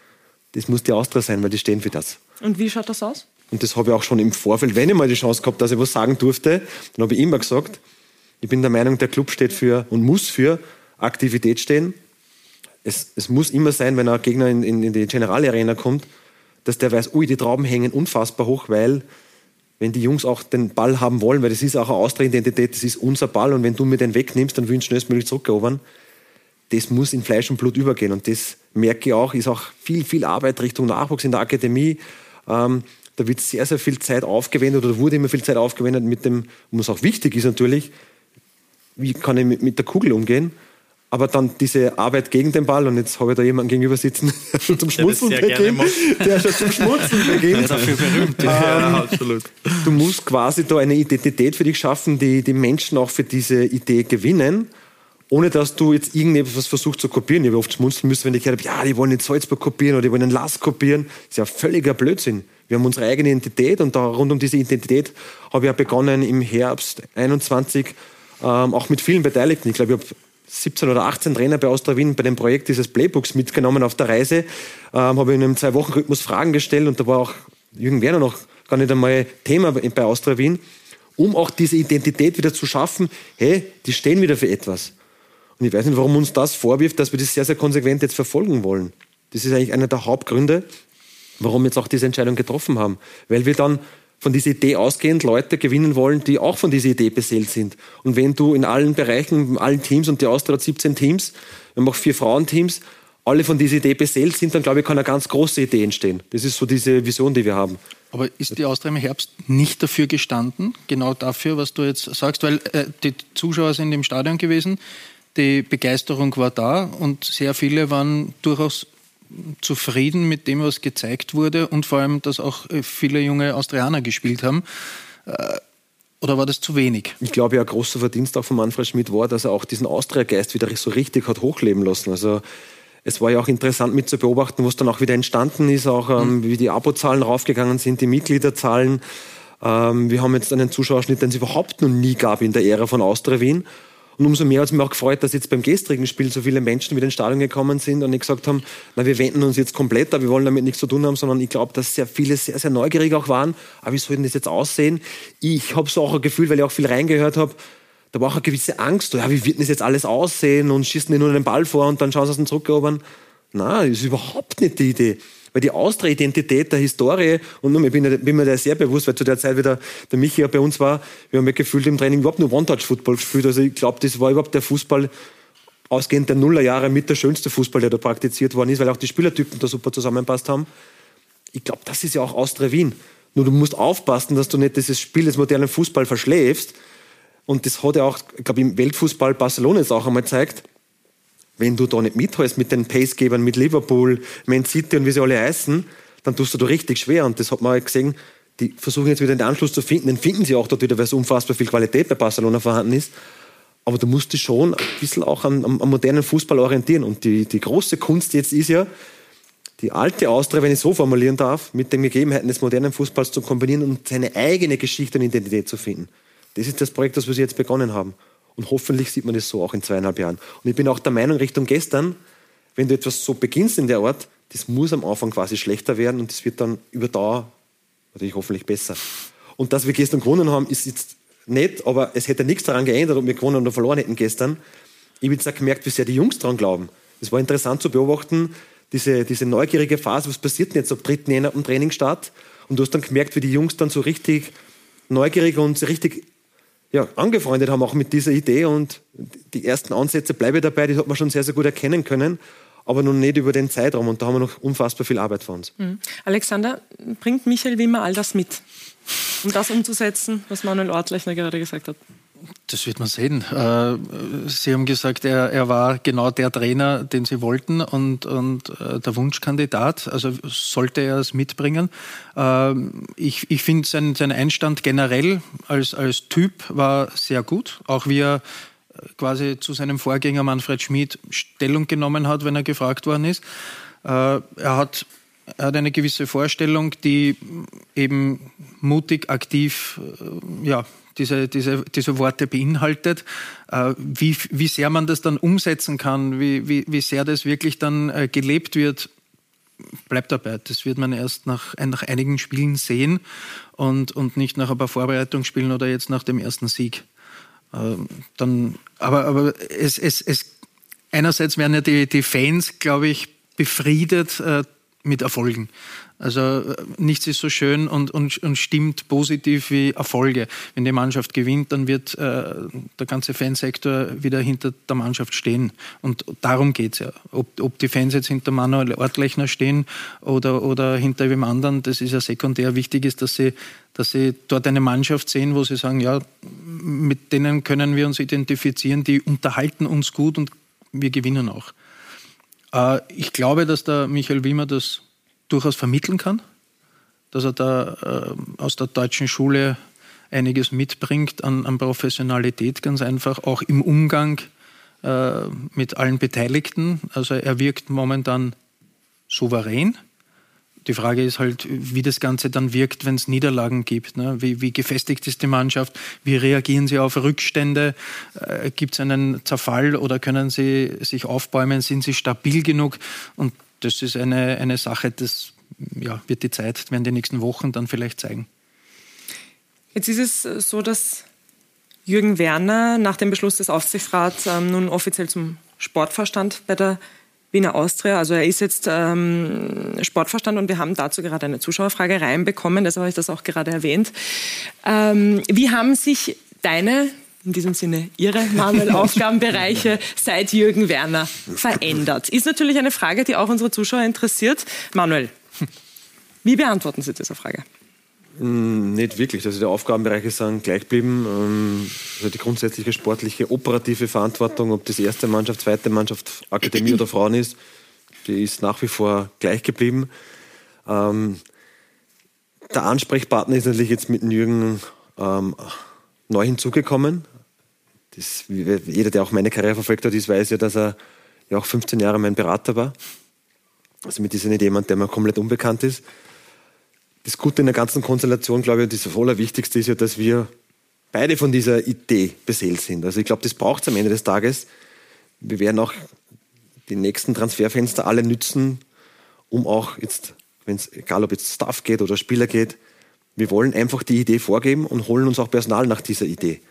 das muss die Austria sein, weil die stehen für das. Und wie schaut das aus? Und das habe ich auch schon im Vorfeld, wenn ich mal die Chance gehabt, dass ich was sagen durfte, dann habe ich immer gesagt, ich bin der Meinung, der Club steht für und muss für Aktivität stehen. Es, es muss immer sein, wenn ein Gegner in, in, in die Generalarena kommt, dass der weiß, ui, die Trauben hängen unfassbar hoch, weil wenn die Jungs auch den Ball haben wollen, weil das ist auch eine Austria-Identität, das ist unser Ball und wenn du mir den wegnimmst, dann will ich schnellstmöglich zurückerobern das muss in Fleisch und Blut übergehen. Und das merke ich auch, ist auch viel, viel Arbeit Richtung Nachwuchs in der Akademie. Ähm, da wird sehr, sehr viel Zeit aufgewendet oder wurde immer viel Zeit aufgewendet mit dem, was auch wichtig ist natürlich, wie kann ich mit, mit der Kugel umgehen. Aber dann diese Arbeit gegen den Ball, und jetzt habe ich da jemanden gegenüber sitzen, der schon zum Schmutzen beginnt. Der schon zum Schmutzen beginnt. dafür berühmt. ja, ähm, absolut. Du musst quasi da eine Identität für dich schaffen, die die Menschen auch für diese Idee gewinnen ohne dass du jetzt irgendetwas versuchst zu kopieren. Ich habe oft schmunzeln müssen, wenn ich gehört habe, ja, die wollen in Salzburg kopieren oder die wollen in Lass kopieren. Das ist ja völliger Blödsinn. Wir haben unsere eigene Identität und da rund um diese Identität habe ich ja begonnen im Herbst 21 ähm, auch mit vielen Beteiligten. Ich glaube, ich habe 17 oder 18 Trainer bei Austria Wien bei dem Projekt dieses Playbooks mitgenommen auf der Reise. Ähm, habe in einem Zwei-Wochen-Rhythmus Fragen gestellt und da war auch Jürgen Werner noch gar nicht einmal Thema bei Austria Wien, um auch diese Identität wieder zu schaffen. Hey, die stehen wieder für etwas. Und ich weiß nicht, warum uns das vorwirft, dass wir das sehr, sehr konsequent jetzt verfolgen wollen. Das ist eigentlich einer der Hauptgründe, warum wir jetzt auch diese Entscheidung getroffen haben. Weil wir dann von dieser Idee ausgehend Leute gewinnen wollen, die auch von dieser Idee beseelt sind. Und wenn du in allen Bereichen, in allen Teams, und die Austria hat 17 Teams, wir haben auch vier Frauenteams, alle von dieser Idee beseelt sind, dann glaube ich, kann eine ganz große Idee entstehen. Das ist so diese Vision, die wir haben. Aber ist die Austria im Herbst nicht dafür gestanden, genau dafür, was du jetzt sagst? Weil äh, die Zuschauer sind im Stadion gewesen, die Begeisterung war da und sehr viele waren durchaus zufrieden mit dem, was gezeigt wurde und vor allem, dass auch äh, viele junge Austrianer gespielt haben. Äh, oder war das zu wenig? Ich glaube, ja, großer Verdienst auch von Manfred Schmidt war, dass er auch diesen Austria-Geist wieder so richtig hat hochleben lassen. Also es war ja auch interessant mit zu beobachten, was dann auch wieder entstanden ist, auch ähm, mhm. wie die Abozahlen raufgegangen sind, die Mitgliederzahlen. Ähm, wir haben jetzt einen Zuschauerschnitt, den es überhaupt noch nie gab in der Ära von Austria Wien. Und umso mehr hat es mich auch gefreut, dass jetzt beim gestrigen Spiel so viele Menschen wieder ins Stadion gekommen sind und nicht gesagt haben, na, wir wenden uns jetzt komplett ab, wir wollen damit nichts zu tun haben, sondern ich glaube, dass sehr viele sehr, sehr neugierig auch waren. Aber wie soll denn das jetzt aussehen? Ich habe so auch ein Gefühl, weil ich auch viel reingehört habe, da war auch eine gewisse Angst, ja, wie wird denn das jetzt alles aussehen und schießen die nur den Ball vor und dann schauen sie aus dem Zurückerobern. Nein, das ist überhaupt nicht die Idee. Weil die Austria-Identität der Historie, und ich bin, bin, mir da sehr bewusst, weil zu der Zeit wieder der Michi ja bei uns war, wir haben ja gefühlt im Training überhaupt nur One-Touch-Football gespielt. Also ich glaube, das war überhaupt der Fußball, ausgehend der Nullerjahre mit der schönste Fußball, der da praktiziert worden ist, weil auch die Spielertypen da super zusammenpasst haben. Ich glaube, das ist ja auch Austria Wien. Nur du musst aufpassen, dass du nicht dieses Spiel des modernen Fußball verschläfst. Und das hat ja auch, ich glaube, im Weltfußball Barcelona jetzt auch einmal gezeigt wenn du da nicht mithältst mit den Pacegebern, mit Liverpool, Man City und wie sie alle heißen, dann tust du da richtig schwer. Und das hat man gesehen, die versuchen jetzt wieder den Anschluss zu finden. Den finden sie auch dort wieder, weil so unfassbar viel Qualität bei Barcelona vorhanden ist. Aber du musst dich schon ein bisschen auch am, am, am modernen Fußball orientieren. Und die, die große Kunst jetzt ist ja, die alte Austria, wenn ich so formulieren darf, mit den Gegebenheiten des modernen Fußballs zu kombinieren und seine eigene Geschichte und Identität zu finden. Das ist das Projekt, das wir jetzt begonnen haben. Und hoffentlich sieht man das so auch in zweieinhalb Jahren. Und ich bin auch der Meinung, Richtung gestern, wenn du etwas so beginnst in der Art, das muss am Anfang quasi schlechter werden und das wird dann über Dauer natürlich hoffentlich besser. Und dass wir gestern gewonnen haben, ist jetzt nett, aber es hätte nichts daran geändert, ob wir gewonnen oder verloren hätten gestern. Ich habe jetzt auch gemerkt, wie sehr die Jungs daran glauben. Es war interessant zu beobachten, diese, diese neugierige Phase, was passiert denn jetzt ab 3. Jänner am Trainingsstart? Und du hast dann gemerkt, wie die Jungs dann so richtig neugierig und so richtig ja, angefreundet haben, auch mit dieser Idee. Und die ersten Ansätze bleibe dabei, die hat man schon sehr, sehr gut erkennen können, aber noch nicht über den Zeitraum. Und da haben wir noch unfassbar viel Arbeit vor uns. Mhm. Alexander, bringt Michael Wimmer all das mit, um das umzusetzen, was Manuel Ortlechner gerade gesagt hat? Das wird man sehen. Äh, Sie haben gesagt, er, er war genau der Trainer, den Sie wollten und, und äh, der Wunschkandidat. Also sollte er es mitbringen. Äh, ich ich finde, sein, sein Einstand generell als, als Typ war sehr gut. Auch wie er quasi zu seinem Vorgänger Manfred Schmid Stellung genommen hat, wenn er gefragt worden ist. Er hat er hat eine gewisse Vorstellung, die eben mutig, aktiv, ja, diese, diese, diese Worte beinhaltet. Äh, wie, wie sehr man das dann umsetzen kann, wie, wie, wie sehr das wirklich dann äh, gelebt wird, bleibt dabei. Das wird man erst nach, nach einigen Spielen sehen und, und nicht nach ein paar Vorbereitungsspielen oder jetzt nach dem ersten Sieg. Äh, dann, aber aber es, es, es, einerseits werden ja die, die Fans, glaube ich, befriedet mit Erfolgen. Also äh, nichts ist so schön und, und, und stimmt positiv wie Erfolge. Wenn die Mannschaft gewinnt, dann wird äh, der ganze Fansektor wieder hinter der Mannschaft stehen. Und darum geht es ja. Ob, ob die Fans jetzt hinter Manuel Ortlechner stehen oder, oder hinter wem anderen, das ist ja sekundär. Wichtig ist, dass sie, dass sie dort eine Mannschaft sehen, wo sie sagen, ja, mit denen können wir uns identifizieren, die unterhalten uns gut und wir gewinnen auch. Äh, ich glaube, dass der Michael Wimmer das durchaus vermitteln kann, dass er da äh, aus der deutschen Schule einiges mitbringt an, an, Professionalität, ganz einfach, auch im Umgang äh, mit allen Beteiligten. Also er wirkt momentan souverän. Die Frage ist halt, wie das Ganze dann wirkt, wenn es Niederlagen gibt. Ne? Wie, wie, gefestigt ist die Mannschaft? Wie reagieren sie auf Rückstände? Äh, gibt es einen Zerfall oder können sie sich aufbäumen? Sind sie stabil genug? Und das ist eine, eine Sache, das ja, wird die Zeit, werden die nächsten Wochen dann vielleicht zeigen. Jetzt ist es so, dass Jürgen Werner nach dem Beschluss des Aufsichtsrats ähm, nun offiziell zum Sportvorstand bei der Wiener Austria. Also er ist jetzt ähm, Sportvorstand und wir haben dazu gerade eine Zuschauerfrage reinbekommen, deshalb habe ich das auch gerade erwähnt. Ähm, wie haben sich deine, in diesem Sinne Ihre, Manuel, Aufgabenbereiche seit Jürgen Werner verändert? Ist natürlich eine Frage, die auch unsere Zuschauer interessiert. Manuel, wie beantworten Sie diese Frage? Hm, nicht wirklich. Also die Aufgabenbereiche sind gleich geblieben. Ähm, also die grundsätzliche sportliche, operative Verantwortung, ob das erste Mannschaft, zweite Mannschaft, Akademie oder Frauen ist, die ist nach wie vor gleich geblieben. Ähm, der Ansprechpartner ist natürlich jetzt mit Jürgen ähm, neu hinzugekommen. Das, jeder, der auch meine Karriere verfolgt hat, ist, weiß ja, dass er ja auch 15 Jahre mein Berater war. Also mit ist er nicht jemand, der mir komplett unbekannt ist das Gute in der ganzen Konstellation, glaube ich, und das Allerwichtigste ist ja, dass wir beide von dieser Idee beseelt sind. Also ich glaube, das braucht es am Ende des Tages. Wir werden auch die nächsten Transferfenster alle nützen, um auch jetzt, wenn es, egal ob jetzt Staff geht oder Spieler geht, wir wollen einfach die Idee vorgeben und holen uns auch Personal nach dieser Idee.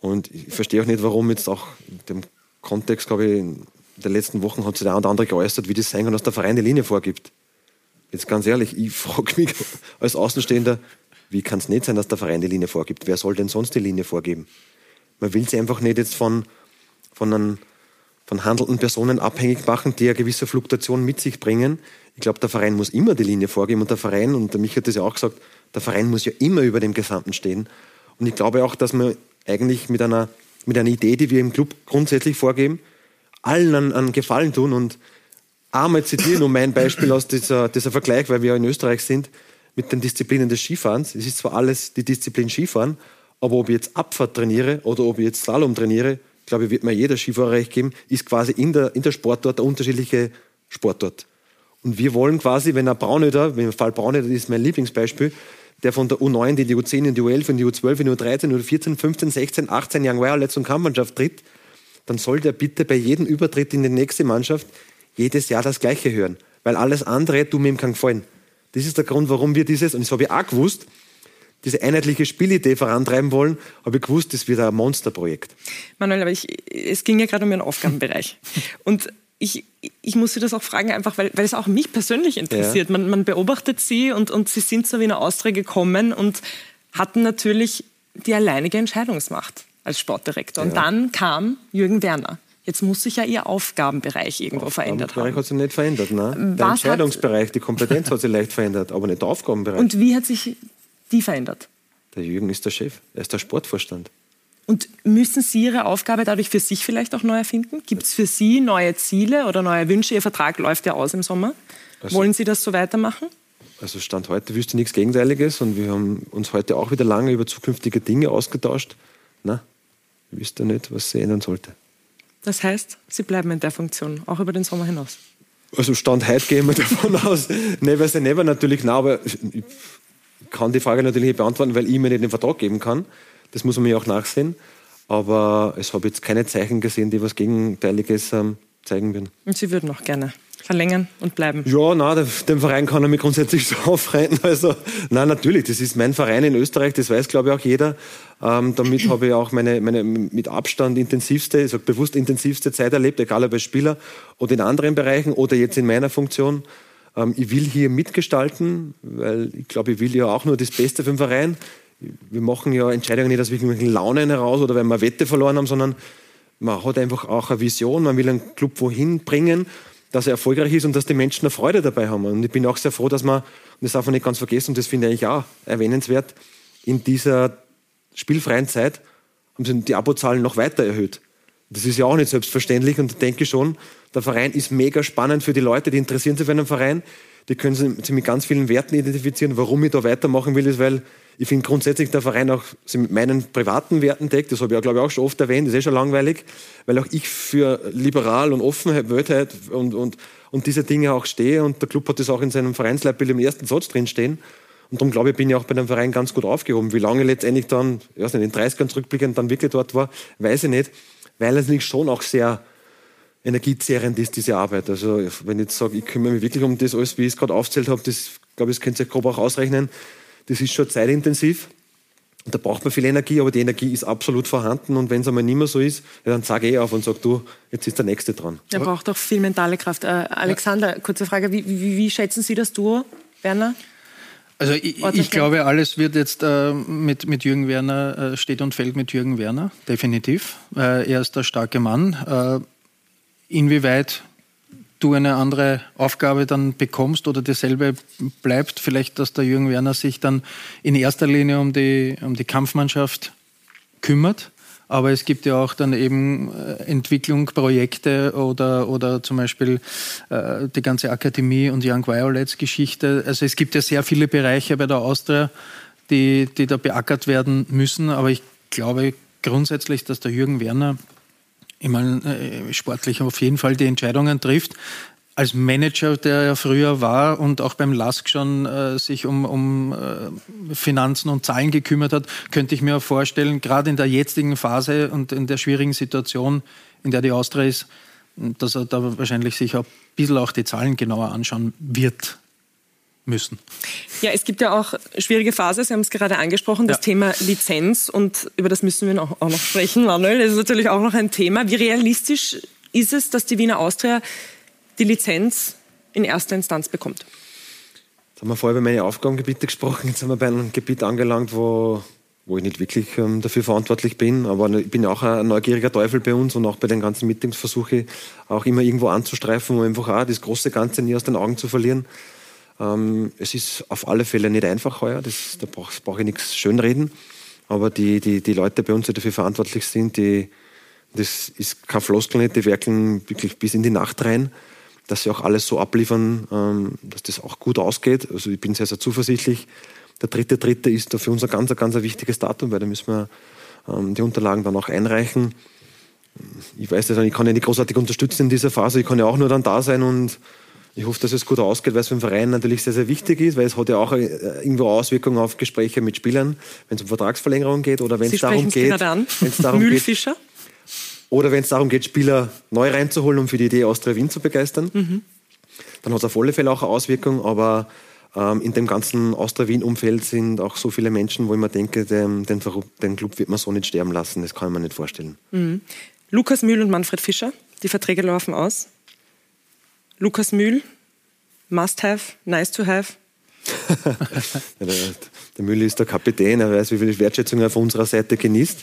Und ich verstehe auch nicht, warum jetzt auch in dem Kontext, glaube ich, in den letzten Wochen hat sich der eine oder andere geäußert, wie das sein kann, dass der Verein die Linie vorgibt. Jetzt ganz ehrlich, ich frage mich als Außenstehender, wie kann es nicht sein, dass der Verein die Linie vorgibt? Wer soll denn sonst die Linie vorgeben? Man will sie einfach nicht jetzt von, von, einem, von handelnden Personen abhängig machen, die eine gewisse Fluktuation mit sich bringen. Ich glaube, der Verein muss immer die Linie vorgeben und der Verein, und der Mich hat das ja auch gesagt, der Verein muss ja immer über dem Gesamten stehen. Und ich glaube auch, dass man eigentlich mit einer, mit einer Idee, die wir im Club grundsätzlich vorgeben, allen einen, einen Gefallen tun und einmal zitieren, um mein Beispiel aus dieser, dieser Vergleich, weil wir ja in Österreich sind, mit den Disziplinen des Skifahrens. Es ist zwar alles die Disziplin Skifahren, aber ob ich jetzt Abfahrt trainiere oder ob ich jetzt Slalom trainiere, glaube ich, wird mir jeder Skifahrer recht geben, ist quasi in der, in der Sportort der unterschiedliche Sportort. Und wir wollen quasi, wenn ein Braunöder, im Fall Braunöder ist mein Lieblingsbeispiel, der von der U9 in die U10, in die U11, in die U12, in die U13, in die U14, 15, 16, 18 Young Wireless und Kampfmannschaft tritt, dann soll der bitte bei jedem Übertritt in die nächste Mannschaft jedes Jahr das Gleiche hören. Weil alles andere tut mir keinen Gefallen. Das ist der Grund, warum wir dieses, und das habe ich auch gewusst, diese einheitliche Spielidee vorantreiben wollen, habe ich gewusst, das wird ein Monsterprojekt. Manuel, aber ich, es ging ja gerade um Ihren Aufgabenbereich. und ich, ich muss Sie das auch fragen, einfach weil, weil es auch mich persönlich interessiert. Ja. Man, man beobachtet Sie und, und Sie sind zur Wiener Austria gekommen und hatten natürlich die alleinige Entscheidungsmacht als Sportdirektor. Und ja. dann kam Jürgen Werner. Jetzt muss sich ja Ihr Aufgabenbereich irgendwo verändert haben. Aufgabenbereich hat sich nicht verändert, ne? Der Entscheidungsbereich, die Kompetenz hat sich leicht verändert, aber nicht der Aufgabenbereich. Und wie hat sich die verändert? Der Jürgen ist der Chef, er ist der Sportvorstand. Und müssen Sie Ihre Aufgabe dadurch für sich vielleicht auch neu erfinden? Gibt es für Sie neue Ziele oder neue Wünsche? Ihr Vertrag läuft ja aus im Sommer. Also, Wollen Sie das so weitermachen? Also Stand heute wüsste nichts Gegenteiliges und wir haben uns heute auch wieder lange über zukünftige Dinge ausgetauscht. Na, wüsste nicht, was sich ändern sollte. Das heißt, Sie bleiben in der Funktion, auch über den Sommer hinaus? Also Stand heute gehen wir davon aus, never say never natürlich, nein, aber ich kann die Frage natürlich nicht beantworten, weil ich mir nicht den Vertrag geben kann. Das muss man mir auch nachsehen. Aber es habe jetzt keine Zeichen gesehen, die was Gegenteiliges ähm, zeigen würden. Und Sie würden auch gerne verlängern und bleiben? Ja, nein, dem Verein kann er mich grundsätzlich so aufreiten. Also, nein, natürlich, das ist mein Verein in Österreich, das weiß, glaube ich, auch jeder. Ähm, damit habe ich auch meine, meine mit Abstand intensivste, ich sage bewusst intensivste Zeit erlebt, egal ob als Spieler oder in anderen Bereichen oder jetzt in meiner Funktion. Ähm, ich will hier mitgestalten, weil ich glaube, ich will ja auch nur das Beste für den Verein. Wir machen ja Entscheidungen nicht aus irgendwelchen Launen heraus oder weil wir Wette verloren haben, sondern man hat einfach auch eine Vision, man will einen Club wohin bringen dass er erfolgreich ist und dass die Menschen eine Freude dabei haben. Und ich bin auch sehr froh, dass man, und das darf man nicht ganz vergessen, und das finde ich auch erwähnenswert, in dieser spielfreien Zeit haben sie die Abozahlen noch weiter erhöht. Das ist ja auch nicht selbstverständlich und ich denke schon, der Verein ist mega spannend für die Leute, die interessieren sich für einen Verein. Die können sich mit ganz vielen Werten identifizieren. Warum ich da weitermachen will, ist, weil Ich finde grundsätzlich der Verein auch mit meinen privaten Werten deckt. Das habe ich ja, glaube ich, auch schon oft erwähnt. Das ist eh schon langweilig, weil auch ich für liberal und Offenheit, Wildheit und, und, und diese Dinge auch stehe. Und der Club hat das auch in seinem Vereinsleitbild im ersten Satz drin stehen. Und darum glaube ich, bin ich auch bei dem Verein ganz gut aufgehoben. Wie lange letztendlich dann, ich weiß nicht, in den 30ern zurückblickend dann wirklich dort war, weiß ich nicht. Weil es nicht schon auch sehr energiezehrend ist, diese Arbeit. Also, wenn ich jetzt sage, ich kümmere mich wirklich um das alles, wie ich es gerade aufzählt habe, das, glaube ich, das könnt ihr grob auch ausrechnen. Das ist schon zeitintensiv. Da braucht man viel Energie, aber die Energie ist absolut vorhanden. Und wenn es einmal nicht mehr so ist, dann sage ich auf und sage, du, jetzt ist der Nächste dran. Er braucht auch viel mentale Kraft. Äh, Alexander, kurze Frage, wie, wie, wie schätzen Sie das Duo, Werner? Also ich, ich, glaube, alles wird jetzt äh, mit, mit Jürgen Werner, äh, steht und fällt mit Jürgen Werner, definitiv. Äh, er ist der starke Mann. Äh, inwieweit du eine andere Aufgabe dann bekommst oder dieselbe bleibt, vielleicht, dass der Jürgen Werner sich dann in erster Linie um die, um die Kampfmannschaft kümmert aber es gibt ja auch dann eben äh, Entwicklung, Projekte oder, oder zum Beispiel äh, die ganze Akademie und Young Violets Geschichte. Also es gibt ja sehr viele Bereiche bei der Austria, die, die da beackert werden müssen. Aber ich glaube grundsätzlich, dass der Jürgen Werner ich meine, äh, sportlich auf jeden Fall die Entscheidungen trifft als Manager, der er früher war und auch beim LASK schon äh, sich um, um äh, Finanzen und Zahlen gekümmert hat, könnte ich mir vorstellen, gerade in der jetzigen Phase und in der schwierigen Situation, in der die Austria ist, dass er da wahrscheinlich sich auch ein bisschen auch die Zahlen genauer anschauen wird müssen. Ja, es gibt ja auch schwierige Phase, Sie haben es gerade angesprochen, das ja. Thema Lizenz und über das müssen wir auch noch sprechen, Manuel. Das ist natürlich auch noch ein Thema. Wie realistisch ist es, dass die Wiener Austria die Lizenz in erster Instanz bekommt. Jetzt haben wir vorher über meine Aufgabengebiete gesprochen. Jetzt sind wir bei einem Gebiet angelangt, wo, wo ich nicht wirklich ähm, dafür verantwortlich bin. Aber ich bin auch ein neugieriger Teufel bei uns und auch bei den ganzen Meetings versuche auch immer irgendwo anzustreifen, um einfach auch das große Ganze nie aus den Augen zu verlieren. Ähm, es ist auf alle Fälle nicht einfach heuer, das, da brauche brauch ich nichts schönreden. Aber die, die, die Leute bei uns, die dafür verantwortlich sind, die, das ist kein Floskel die werkeln wirklich bis in die Nacht rein dass sie auch alles so abliefern, ähm, dass das auch gut ausgeht. Also ich bin sehr, sehr zuversichtlich. Der dritte, dritte ist da für uns ein ganz, ganz ein wichtiges Datum, weil da müssen wir ähm, die Unterlagen dann auch einreichen. Ich weiß nicht, ich kann ja nicht großartig unterstützen in dieser Phase. Ich kann ja auch nur dann da sein und ich hoffe, dass es gut ausgeht, weil es für den Verein natürlich sehr, sehr wichtig ist, weil es hat ja auch äh, irgendwo Auswirkungen auf Gespräche mit Spielern, wenn es um Vertragsverlängerung geht oder wenn es darum geht. Wenn es darum Mühlfischer? geht. Oder wenn es darum geht, Spieler neu reinzuholen, um für die Idee Austria Wien zu begeistern, mhm. dann hat es auf alle Fälle auch eine Auswirkung. Aber ähm, in dem ganzen Austria Wien-Umfeld sind auch so viele Menschen, wo ich mir denke, den, den, den, Club wird man so nicht sterben lassen. Das kann ich mir nicht vorstellen. Mhm. Lukas Mühl und Manfred Fischer, die Verträge laufen aus. Lukas Mühl, must have, nice to have. der, der Mühl ist der Kapitän, er weiß, wie viel Wertschätzung er von unserer Seite genießt.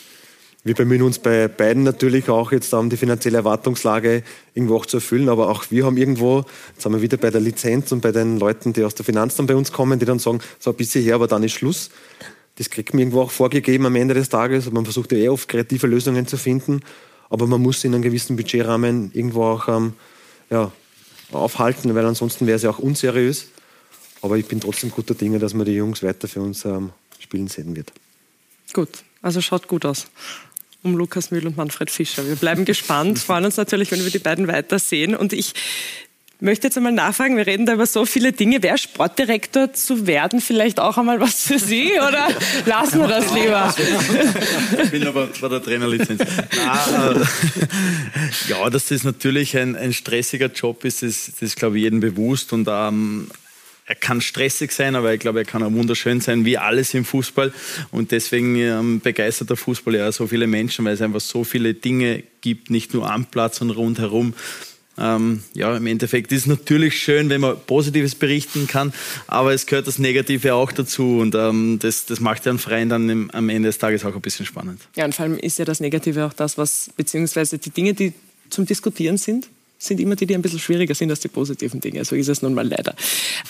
Wir bemühen uns bei beiden natürlich auch jetzt um die finanzielle Erwartungslage irgendwo auch zu erfüllen, aber auch wir haben irgendwo, jetzt sind wir wieder bei der Lizenz und bei den Leuten, die aus der Finanz dann bei uns kommen, die dann sagen, so ein bisschen her, aber dann ist Schluss. Das kriegt man irgendwo auch vorgegeben am Ende des Tages. Man versucht ja eh oft kreative Lösungen zu finden, aber man muss in einem gewissen Budgetrahmen irgendwo auch ähm, ja, aufhalten, weil ansonsten wäre es ja auch unseriös. Aber ich bin trotzdem guter Dinge, dass man die Jungs weiter für uns ähm, spielen sehen wird. Gut, also schaut gut aus um Lukas Mühl und Manfred Fischer. Wir bleiben gespannt, freuen uns natürlich, wenn wir die beiden weitersehen. Und ich möchte jetzt einmal nachfragen, wir reden da über so viele Dinge. Wäre Sportdirektor zu werden vielleicht auch einmal was für Sie oder lassen wir das lieber? Ich bin aber bei der Trainerlizenz. Nein, äh, ja, dass das natürlich ein, ein stressiger Job ist, das, das ist, glaube ich, jedem bewusst. Und ähm, er kann stressig sein, aber ich glaube, er kann auch wunderschön sein, wie alles im Fußball. Und deswegen ähm, begeistert der Fußball ja so viele Menschen, weil es einfach so viele Dinge gibt, nicht nur am Platz, sondern rundherum. Ähm, ja, im Endeffekt ist es natürlich schön, wenn man Positives berichten kann, aber es gehört das Negative auch dazu und ähm, das, das macht ja einen Verein dann im, am Ende des Tages auch ein bisschen spannend. Ja, und vor allem ist ja das Negative auch das, was, beziehungsweise die Dinge, die zum Diskutieren sind, sind immer die, die ein bisschen schwieriger sind als die positiven Dinge. So ist es nun mal leider.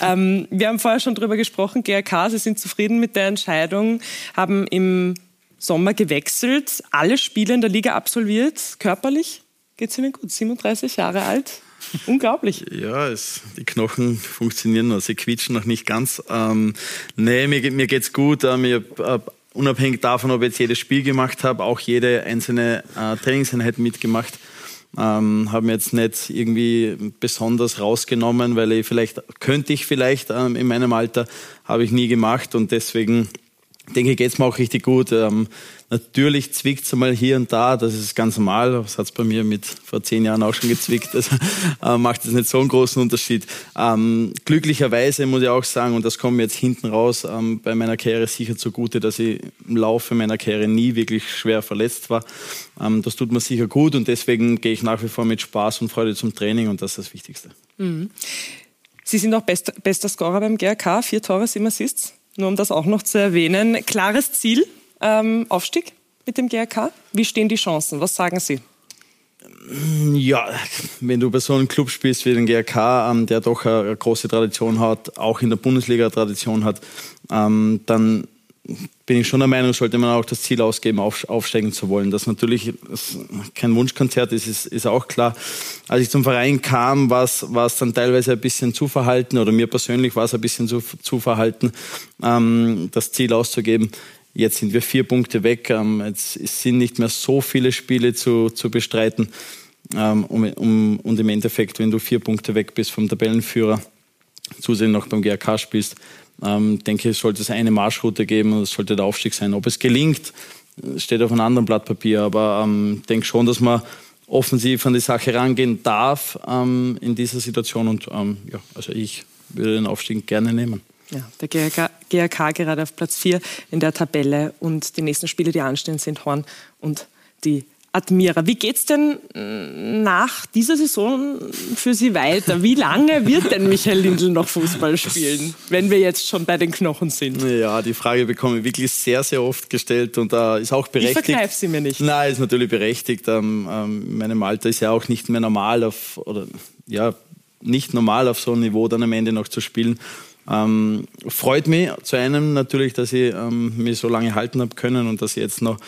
Ähm, wir haben vorher schon darüber gesprochen, GRK, Sie sind zufrieden mit der Entscheidung, haben im Sommer gewechselt, alle Spiele in der Liga absolviert, körperlich geht es Ihnen gut, 37 Jahre alt. Unglaublich. Ja, es, die Knochen funktionieren noch, sie quietschen noch nicht ganz. Ähm, nee, mir, mir geht's gut. Ähm, ich hab, äh, unabhängig davon, ob ich jetzt jedes Spiel gemacht habe, auch jede einzelne äh, Trainingseinheit mitgemacht. Ähm, habe mir jetzt nicht irgendwie besonders rausgenommen, weil ich vielleicht, könnte ich vielleicht ähm, in meinem Alter, habe ich nie gemacht und deswegen denke geht es mir auch richtig gut. Ähm, natürlich zwickt es mal hier und da, das ist ganz normal. Das hat es bei mir mit vor zehn Jahren auch schon gezwickt. Das äh, macht es nicht so einen großen Unterschied. Ähm, glücklicherweise muss ich auch sagen, und das kommt mir jetzt hinten raus, ähm, bei meiner Karriere sicher zugute, dass ich im Laufe meiner Karriere nie wirklich schwer verletzt war. Ähm, das tut mir sicher gut und deswegen gehe ich nach wie vor mit Spaß und Freude zum Training und das ist das Wichtigste. Mhm. Sie sind auch bester, bester Scorer beim GRK, vier Tore, sieben Assists nur um das auch noch zu erwähnen. Klares Ziel, ähm, Aufstieg mit dem GRK. Wie stehen die Chancen? Was sagen Sie? Ja, wenn du bei so einem Club spielst wie den GRK, ähm, der doch eine, große Tradition hat, auch in der Bundesliga Tradition hat, ähm, dann bin ich schon der Meinung, sollte man auch das Ziel ausgeben, aufsteigen zu wollen. Das natürlich kein Wunschkonzert ist, ist, ist auch klar. Als ich zum Verein kam, war es, dann teilweise ein bisschen zu verhalten oder mir persönlich war es ein bisschen zu, zu verhalten, ähm, das Ziel auszugeben. Jetzt sind wir vier Punkte weg. Ähm, jetzt sind nicht mehr so viele Spiele zu, zu bestreiten. Ähm, um, um, und im Endeffekt, wenn du vier Punkte weg bist vom Tabellenführer, zusätzlich noch beim GRK spielst, ähm, denke, es sollte es eine Marschroute geben und es sollte der Aufstieg sein. Ob es gelingt, steht auf einem anderen Blatt Papier, aber ähm, denke schon, dass man offensiv an die Sache rangehen darf ähm, in dieser Situation und ähm, ja, also ich würde den Aufstieg gerne nehmen. Ja, der GRK, GRK gerade auf Platz 4 in der Tabelle und die nächsten Spiele, die anstehen, sind Horn und die Admira. Wie geht es denn nach dieser Saison für Sie weiter? Wie lange wird denn Michael Lindl noch Fußball spielen, wenn wir jetzt schon bei den Knochen sind? Ja, die Frage bekomme ich wirklich sehr, sehr oft gestellt und da äh, ist auch berechtigt. Ich vergreife sie mir nicht. Nein, ist natürlich berechtigt. Ähm, ähm, meinem Alter ist ja auch nicht mehr normal auf, oder ja, nicht normal auf so einem Niveau dann am Ende noch zu spielen. Ähm, freut mich zu einem natürlich, dass ich ähm, mich so lange halten habe können und dass ich jetzt noch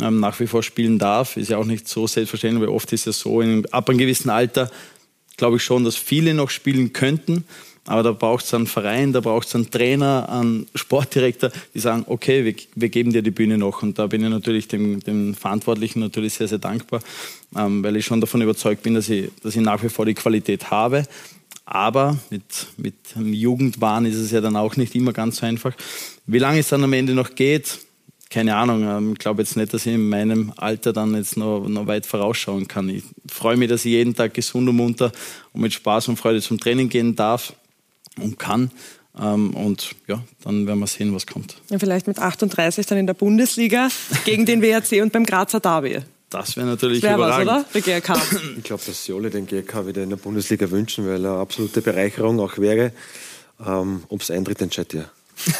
ähm, nach wie vor spielen darf. Ist ja auch nicht so selbstverständlich, weil oft ist es so, in, ab einem gewissen Alter glaube ich schon, dass viele noch spielen könnten. Aber da braucht es einen Verein, da braucht es einen Trainer, einen Sportdirektor, die sagen, okay, wir, wir, geben dir die Bühne noch. Und da bin ich natürlich dem, dem Verantwortlichen natürlich sehr, sehr dankbar, ähm, weil ich schon davon überzeugt bin, dass ich, dass ich nach wie vor die Qualität habe. Aber mit, mit einem Jugendwahn ist es ja dann auch nicht immer ganz so einfach. Wie lange es dann am Ende noch geht, keine Ahnung. Ähm, ich glaube jetzt nicht, dass ich in meinem Alter dann jetzt noch, noch weit vorausschauen kann. Ich freue mich, dass ich jeden Tag gesund und munter und mit Spaß und Freude zum Training gehen darf und kann. Ähm, und ja, dann werden wir sehen, was kommt. Ja, vielleicht mit 38 dann in der Bundesliga gegen den WRC und beim Grazer Derby. Das wäre natürlich das wär überragend. Was, oder? Der GRK. Ich glaube, dass sie alle den GRK wieder in der Bundesliga wünschen, weil er eine absolute Bereicherung auch wäre. Ähm, Ob es eintritt, entscheidet ja.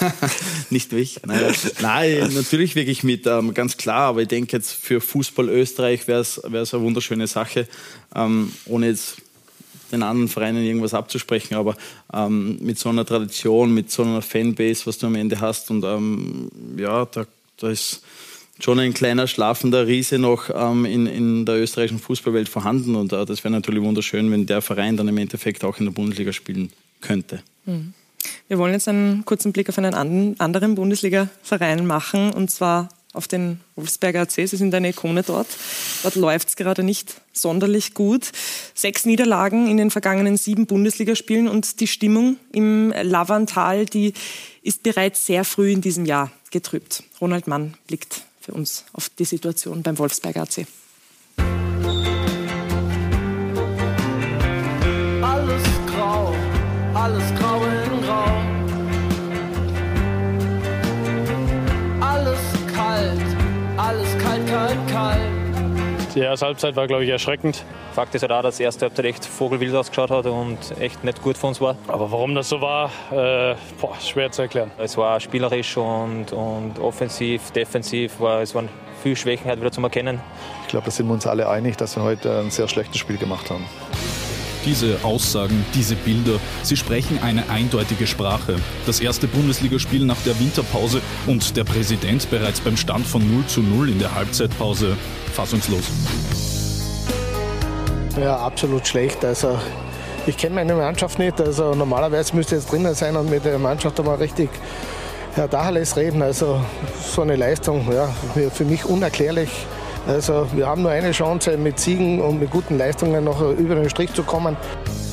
nicht mich. Nein, Nein, natürlich wirklich mit, ähm, ganz klar. Aber ich denke jetzt für Fußball Österreich wäre es eine wunderschöne Sache, ähm, ohne jetzt den anderen Vereinen irgendwas abzusprechen. Aber ähm, mit so einer Tradition, mit so einer Fanbase, was du am Ende hast, und ähm, ja, da, da ist schon ein kleiner schlafender Riese noch ähm, in, in der österreichischen Fußballwelt vorhanden. Und äh, das wäre natürlich wunderschön, wenn der Verein dann im Endeffekt auch in der Bundesliga spielen könnte. Mhm. Wir wollen jetzt einen kurzen Blick auf einen anderen Bundesliga-Verein machen, und zwar auf den Wolfsberger AC. Sie sind eine Ikone dort. Dort läuft es gerade nicht sonderlich gut. Sechs Niederlagen in den vergangenen sieben Bundesligaspielen und die Stimmung im Lavantal, die ist bereits sehr früh in diesem Jahr getrübt. Ronald Mann blickt für uns auf die Situation beim Wolfsberger AC. Alles grau, alles grau in grau. Alles kalt, alles kalt, kalt, kalt. Die erste Halbzeit war, glaube ich, erschreckend. Fakt ist ja halt auch, dass die erste Halbzeit echt vogelwild ausgeschaut hat und echt nicht gut für uns war. Aber warum das so war, äh, boah, schwer zu erklären. Es war spielerisch und, und offensiv, defensiv, war, es waren viele Schwächen halt wieder zu erkennen. Ich glaube, da sind wir uns alle einig, dass wir heute ein sehr schlechtes Spiel gemacht haben. Diese Aussagen, diese Bilder, sie sprechen eine eindeutige Sprache. Das erste Bundesligaspiel nach der Winterpause und der Präsident bereits beim Stand von 0 zu 0 in der Halbzeitpause fassungslos. Ja, absolut schlecht. Also ich kenne meine Mannschaft nicht. Also normalerweise müsste jetzt drinnen sein und mit der Mannschaft einmal richtig ja, Dacheles reden. Also so eine Leistung, ja, für mich unerklärlich. Also wir haben nur eine Chance, mit Siegen und mit guten Leistungen noch über den Strich zu kommen.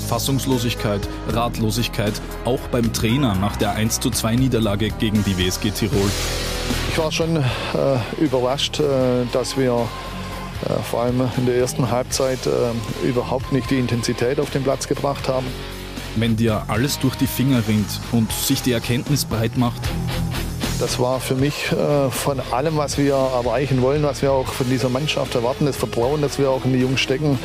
Fassungslosigkeit, Ratlosigkeit, auch beim Trainer nach der 1 zu 2 Niederlage gegen die WSG Tirol. Ich war schon äh, überrascht, äh, dass wir äh, vor allem in der ersten Halbzeit äh, überhaupt nicht die Intensität auf den Platz gebracht haben. Wenn dir alles durch die Finger rinnt und sich die Erkenntnis breit macht, das war für mich äh, von allem, was wir erreichen wollen, was wir auch von dieser Mannschaft erwarten, das Vertrauen, das wir auch in die Jungs stecken,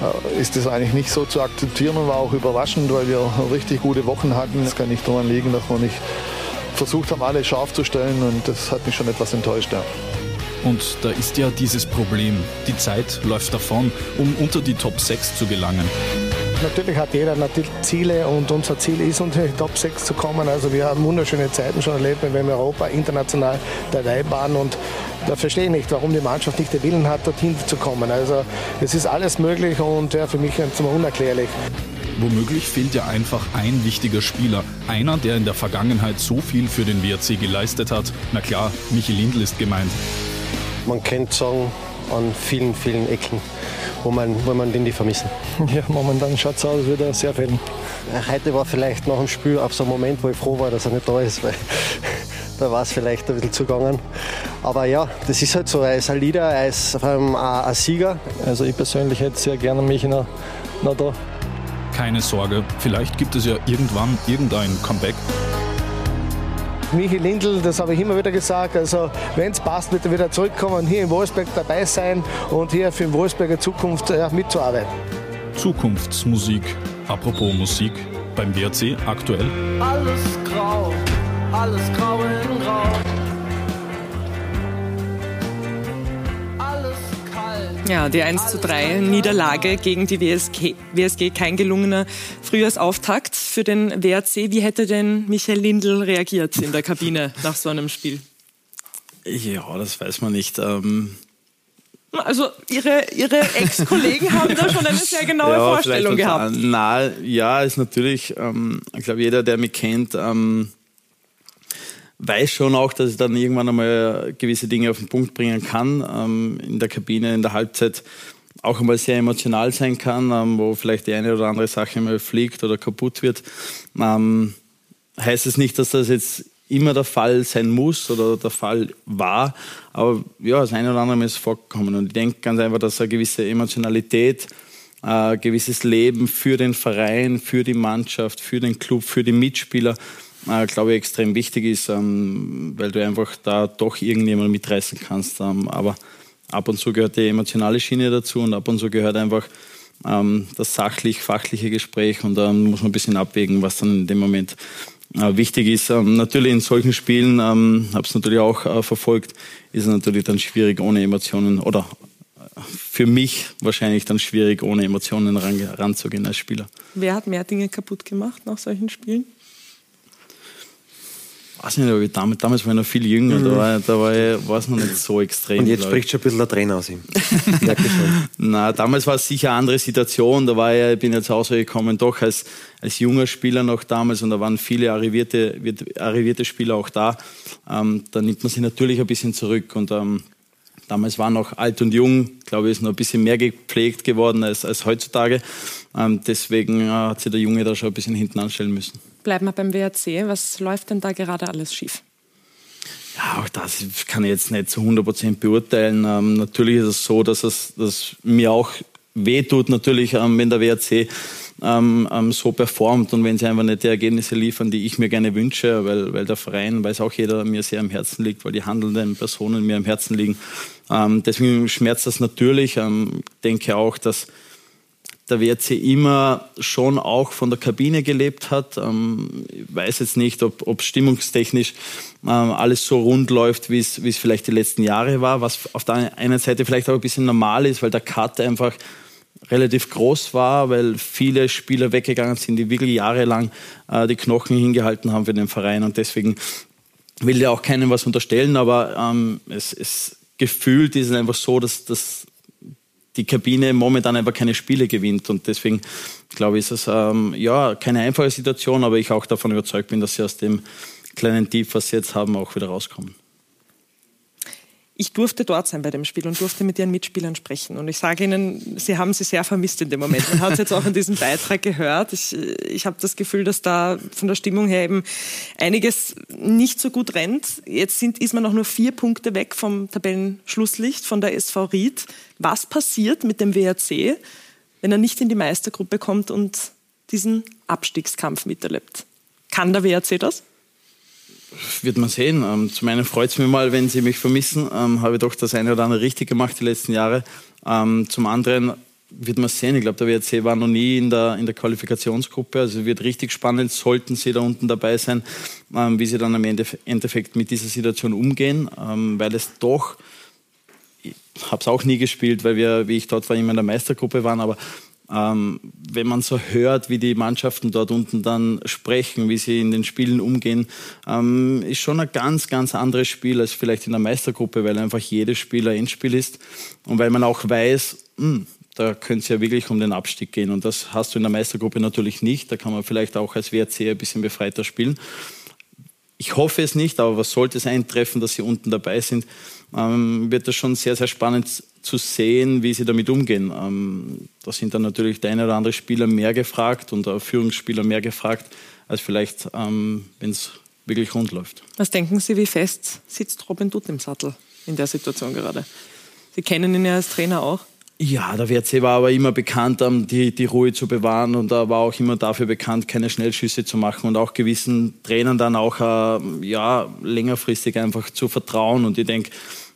äh, ist das eigentlich nicht so zu akzeptieren und war auch überraschend, weil wir richtig gute Wochen hatten. Es kann nicht daran liegen, dass wir nicht versucht haben, alle scharf zu stellen und das hat mich schon etwas enttäuscht. Ja. Und da ist ja dieses Problem. Die Zeit läuft davon, um unter die Top 6 zu gelangen. Natürlich hat jeder natürlich Ziele und unser Ziel ist, unter die Top 6 zu kommen. Also wir haben wunderschöne Zeiten schon erlebt, wenn wir in Europa international dabei waren und da verstehe ich nicht, warum die Mannschaft nicht den Willen hat, dorthin zu kommen. Also es ist alles möglich und ja, für mich zum unerklärlich. Womöglich fehlt ja einfach ein wichtiger Spieler. Einer, der in der Vergangenheit so viel für den WRC geleistet hat. Na klar, Michi Lindl ist gemeint. Man könnte sagen, an vielen, vielen Ecken wo man, wo man den die vermissen. Ja, momentan schaut es aus, als würde er sehr fehlen. Heute war vielleicht nach dem Spiel auf so ein Moment, wo ich froh war, dass er nicht da ist, weil da war es vielleicht ein bisschen zugegangen. Aber ja, das ist halt so, er ist ein Leader, er ist vor allem ein, Sieger. Also ich persönlich hätte sehr gerne mich noch, noch da. Keine Sorge, vielleicht gibt es ja irgendwann irgendein Comeback. Michi Lindl, das habe ich immer wieder gesagt, also wenn es passt, wird er wieder zurückkommen, hier in Wolfsberg dabei sein und hier für die Wolfsberger Zukunft ja, mitzuarbeiten. Zukunftsmusik. Apropos Musik, beim WRC aktuell. Alles grau, alles grau in grau. Ja, die 1 zu 3 Niederlage gegen die WSG, WSG kein gelungener Frühjahrsauftakt für den WRC. Wie hätte denn Michael Lindl reagiert in der Kabine nach so einem Spiel? Ja, das weiß man nicht. Ähm also Ihre, Ihre Ex-Kollegen haben da schon eine sehr genaue ja, Vorstellung gehabt. Na, ja, ist natürlich, ähm, ich glaube, jeder, der mich kennt, ähm, weiß schon auch, dass ich dann irgendwann einmal gewisse Dinge auf den Punkt bringen kann. Ähm, in der Kabine, in der Halbzeit auch einmal sehr emotional sein kann, ähm, wo vielleicht die eine oder andere Sache mal fliegt oder kaputt wird. Ähm, heißt es nicht, dass das jetzt immer der Fall sein muss oder der Fall war, aber ja, das eine oder andere ist vorgekommen. Und ich denke ganz einfach, dass eine gewisse Emotionalität, ein äh, gewisses Leben für den Verein, für die Mannschaft, für den Club, für die Mitspieler äh, glaube ich, extrem wichtig ist, ähm, weil du einfach da doch irgendjemand mitreißen kannst. Ähm, aber ab und zu gehört die emotionale Schiene dazu und ab und zu gehört einfach ähm, das sachlich-fachliche Gespräch und da muss man ein bisschen abwägen, was dann in dem Moment äh, wichtig ist. Ähm, natürlich in solchen Spielen, ähm, habe es natürlich auch äh, verfolgt, ist es natürlich dann schwierig ohne Emotionen oder äh, für mich wahrscheinlich dann schwierig ohne Emotionen ran, ranzugehen als Spieler. Wer hat mehr Dinge kaputt gemacht nach solchen Spielen? Weiß nicht, aber damals, damals war ich noch viel jünger, mhm. da, war, da war ich, es noch nicht so extrem. Und jetzt spricht schon ein bisschen der Trainer aus ihm. Na, damals war es sicher eine andere Situation. Da war ich, ich bin jetzt rausgekommen, doch als, als junger Spieler noch damals und da waren viele arrivierte, arrivierte Spieler auch da. Ähm, da nimmt man sich natürlich ein bisschen zurück und ähm, damals war noch alt und jung, glaube ich, ist noch ein bisschen mehr gepflegt geworden als, als heutzutage. Ähm, deswegen äh, hat sich der Junge da schon ein bisschen hinten anstellen müssen. Bleiben wir beim WRC. Was läuft denn da gerade alles schief? Ja, auch das kann ich jetzt nicht zu 100% beurteilen. Ähm, natürlich ist es so, dass es dass mir auch wehtut, natürlich, ähm, wenn der WRC ähm, ähm, so performt und wenn sie einfach nicht die Ergebnisse liefern, die ich mir gerne wünsche, weil, weil der Verein, weiß auch jeder, mir sehr am Herzen liegt, weil die handelnden Personen mir am Herzen liegen. Ähm, deswegen schmerzt das natürlich. Ich ähm, denke auch, dass der WRC immer schon auch von der Kabine gelebt hat. Ähm, ich weiß jetzt nicht, ob, ob stimmungstechnisch ähm, alles so rund läuft, wie es, vielleicht die letzten Jahre war, was auf der einen Seite vielleicht auch ein bisschen normal ist, weil der Cut einfach relativ groß war, weil viele Spieler weggegangen sind, die wirklich jahrelang äh, die Knochen hingehalten haben für den Verein und deswegen will ja auch keinem was unterstellen, aber ähm, es, es gefühlt ist es einfach so, dass, dass die Kabine momentan einfach keine Spiele gewinnt. Und deswegen glaube ich, ist es ähm, ja keine einfache Situation, aber ich auch davon überzeugt bin, dass sie aus dem kleinen Tief, was sie jetzt haben, auch wieder rauskommen. Ich durfte dort sein bei dem Spiel und durfte mit Ihren Mitspielern sprechen. Und ich sage Ihnen, Sie haben sie sehr vermisst in dem Moment. Man hat es jetzt auch in diesem Beitrag gehört. Ich, ich habe das Gefühl, dass da von der Stimmung her eben einiges nicht so gut rennt. Jetzt sind, ist man noch nur vier Punkte weg vom Tabellenschlusslicht von der SV Ried. Was passiert mit dem WRC, wenn er nicht in die Meistergruppe kommt und diesen Abstiegskampf miterlebt? Kann der WRC das? Wird man sehen. Ähm, zum einen freut es mich mal, wenn Sie mich vermissen. Ähm, habe ich doch das eine oder andere richtig gemacht die letzten Jahre. Ähm, zum anderen wird man sehen. Ich glaube, der WRC war noch nie in der, in der Qualifikationsgruppe. Also wird richtig spannend, sollten Sie da unten dabei sein, ähm, wie Sie dann am Endeffekt mit dieser Situation umgehen, ähm, weil es doch, ich habe es auch nie gespielt, weil wir, wie ich dort war, immer in der Meistergruppe waren, aber ähm, wenn man so hört, wie die Mannschaften dort unten dann sprechen, wie sie in den Spielen umgehen, ähm, ist schon ein ganz, ganz anderes Spiel als vielleicht in der Meistergruppe, weil einfach jedes Spiel ein Endspiel ist und weil man auch weiß, mh, hm, da könnte es ja wirklich um den Abstieg gehen. Und das hast du in der Meistergruppe natürlich nicht. Da kann man vielleicht auch als WRC ein bisschen befreiter spielen. Ich hoffe es nicht, aber was sollte es eintreffen, dass sie unten dabei sind, ähm, wird das schon sehr, sehr spannend zu sehen, wie sie damit umgehen. Ähm, da sind dann natürlich der eine oder andere Spieler mehr gefragt und der Führungsspieler mehr gefragt, als vielleicht, ähm, wenn es wirklich rund läuft. Was denken Sie, wie fest sitzt Robin Dutt im Sattel in der Situation gerade? Sie kennen ihn ja als Trainer auch. Ja, der WRC war aber immer bekannt, die, die Ruhe zu bewahren und er war auch immer dafür bekannt, keine Schnellschüsse zu machen und auch gewissen Trainern dann auch äh, ja, längerfristig einfach zu vertrauen. Und ich denke,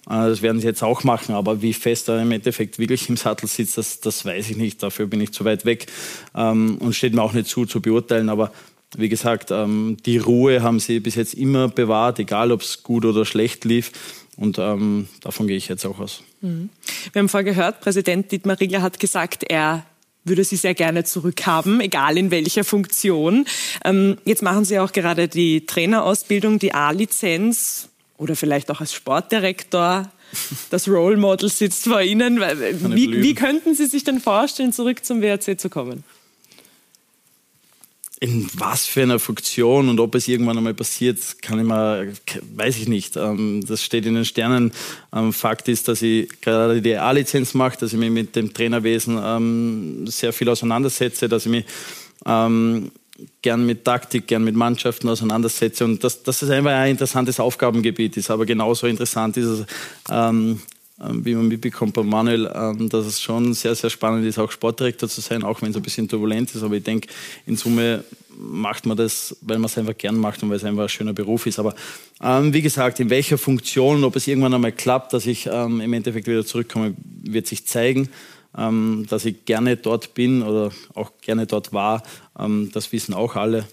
das werden sie jetzt auch machen, aber wie fest er im Endeffekt wirklich im Sattel sitzt, das, das weiß ich nicht. Dafür bin ich zu weit weg ähm, und steht mir auch nicht zu, zu beurteilen. Aber wie gesagt, ähm, die Ruhe haben sie bis jetzt immer bewahrt, egal ob es gut oder schlecht lief. Und ähm, davon gehe ich jetzt auch aus. Mhm. Wir haben vorher gehört, Präsident Dietmar Riegler hat gesagt, er würde sie sehr gerne zurückhaben, egal in welcher Funktion. Ähm, jetzt machen Sie auch gerade die Trainerausbildung, die A-Lizenz oder vielleicht auch als Sportdirektor. Das Role Model sitzt vor Ihnen. Wie, wie könnten Sie sich denn vorstellen, zurück zum WRC zu kommen? in was für einer Funktion und ob es irgendwann einmal passiert, kann ich mal, weiß ich nicht. Ähm, das steht in den Sternen. Ähm, Fakt ist, dass ich gerade die A-Lizenz mache, dass ich mich mit dem Trainerwesen ähm, sehr viel auseinandersetze, dass ich mich gern mit Taktik, gern mit Mannschaften auseinandersetze und dass, dass es einfach ein interessantes Aufgabengebiet ist. Aber genauso interessant ist es, wie man mitbekommt bei Manuel, dass es schon sehr, sehr spannend ist, auch Sportdirektor zu sein, auch wenn es ein bisschen turbulent ist. Aber ich denke, in Summe macht man das, weil man es einfach gern macht und weil es einfach ein schöner Beruf ist. Aber ähm, wie gesagt, in welcher Funktion, ob es irgendwann einmal klappt, dass ich ähm, im Endeffekt wieder zurückkomme, wird sich zeigen. Ähm, dass ich gerne dort bin oder auch gerne dort war, ähm, das wissen auch alle.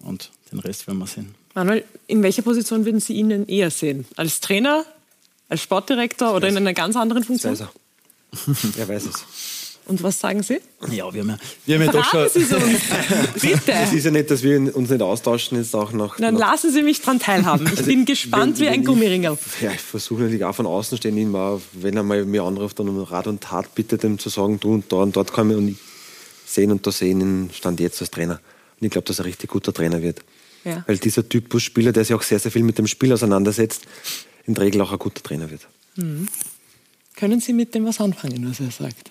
Und den Rest werden wir sehen. Manuel, in welcher Position würden Sie ihn denn eher sehen? Als Trainer, als Sportdirektor oder in einer ganz anderen Funktion? Weiß er. er weiß es. Und was sagen Sie? Ja, wir haben ja, wir haben ja doch schon. Sie so. Bitte. Es ist ja nicht, dass wir uns nicht austauschen, jetzt auch noch. Dann noch lassen Sie mich daran teilhaben. Ich also, bin gespannt wie ein Gummiringel. Ja, ich versuche natürlich auch von außen stehen, immer, wenn er mal mir anruft und um Rat und Tat bittet, ihm zu sagen, du und da und dort kann ich und sehen und da sehen ihn Stand jetzt als Trainer. Und ich glaube, dass er ein richtig guter Trainer wird. Ja. Weil dieser Typus Spieler, der sich auch sehr, sehr viel mit dem Spiel auseinandersetzt, in der Regel auch ein guter Trainer wird. Mhm. Können Sie mit dem was anfangen, was er sagt?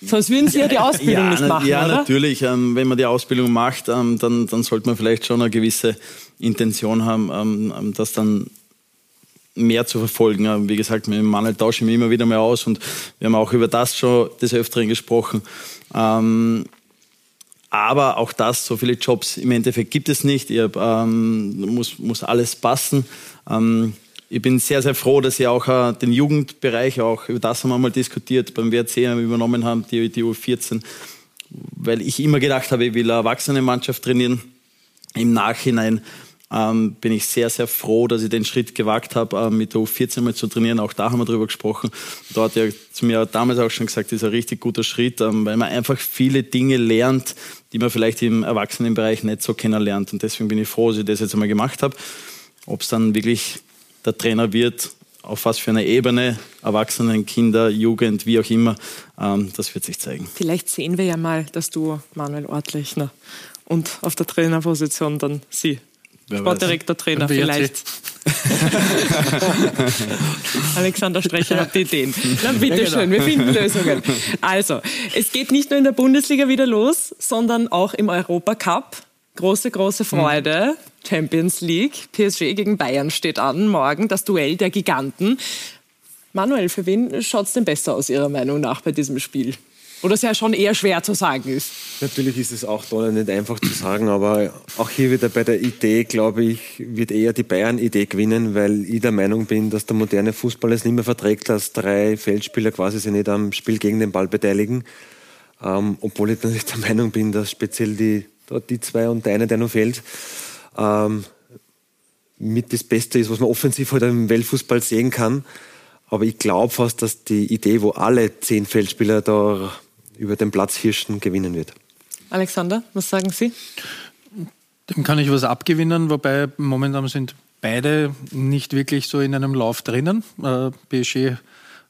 Sonst würden Sie ja die Ausbildung ja, nicht machen, Ja, oder? natürlich. Ähm, wenn man die Ausbildung macht, ähm, dann, dann sollte man vielleicht schon eine gewisse Intention haben, ähm, ähm das dann mehr zu verfolgen. Wie gesagt, mit dem Manuel tausche ich mich immer wieder mal aus und wir haben auch über das schon des Öfteren gesprochen. Ähm, aber auch das, so viele Jobs im Endeffekt gibt es nicht. Ich hab, ähm, muss, muss alles passen. Ich bin sehr, sehr froh, dass Sie auch äh, den Jugendbereich, auch über das haben wir mal diskutiert, beim WRC übernommen haben, die, die U14, weil ich immer gedacht habe, ich will eine Erwachsene-Mannschaft trainieren. Im Nachhinein ähm, bin ich sehr, sehr froh, dass ich den Schritt gewagt habe, äh, mit der U14 mal zu trainieren. Auch da haben wir drüber gesprochen. Da hat er zu mir damals auch schon gesagt, das ist ein richtig guter Schritt, ähm, weil man einfach viele Dinge lernt, die man vielleicht im Erwachsenenbereich nicht so kennenlernt. Und deswegen bin ich froh, dass ich das jetzt einmal gemacht habe. Ob es dann wirklich der Trainer wird, auf was für einer Ebene, Erwachsenen, Kinder, Jugend, wie auch immer, ähm, das wird sich zeigen. Vielleicht sehen wir ja mal das Duo Manuel Ortlechner und auf der Trainerposition dann Sie. Wer Sportdirektor, weiß. Trainer, vielleicht. Alexander Strecher hat die Ideen. Na, bitte Ja, genau. schön, wir finden Lösungen. Also, es geht nicht nur in der Bundesliga wieder los, sondern auch im Europacup. Große, große Freude. Champions League. PSG gegen Bayern steht an. Morgen das Duell der Giganten. Manuel, für wen schaut es denn besser aus Ihrer Meinung nach bei diesem Spiel? Oder es ja schon eher schwer zu sagen ist. Natürlich ist es auch da nicht einfach zu sagen, aber auch hier wieder bei der Idee, glaube ich, wird eher die Bayern-Idee gewinnen, weil ich der Meinung bin, dass der moderne Fußball es nicht mehr verträgt, dass drei Feldspieler quasi sich nicht am Spiel gegen den Ball beteiligen. Ähm, obwohl ich natürlich der Meinung bin, dass speziell die, die zwei und der eine, der noch fehlt, ähm, mit das Beste ist, was man offensiv heute im Weltfußball sehen kann. Aber ich glaube fast, dass die Idee, wo alle zehn Feldspieler da über den Platz hirschen, gewinnen wird. Alexander, was sagen Sie? Dem kann ich was abgewinnen, wobei momentan sind beide nicht wirklich so in einem Lauf drinnen. Äh, PSG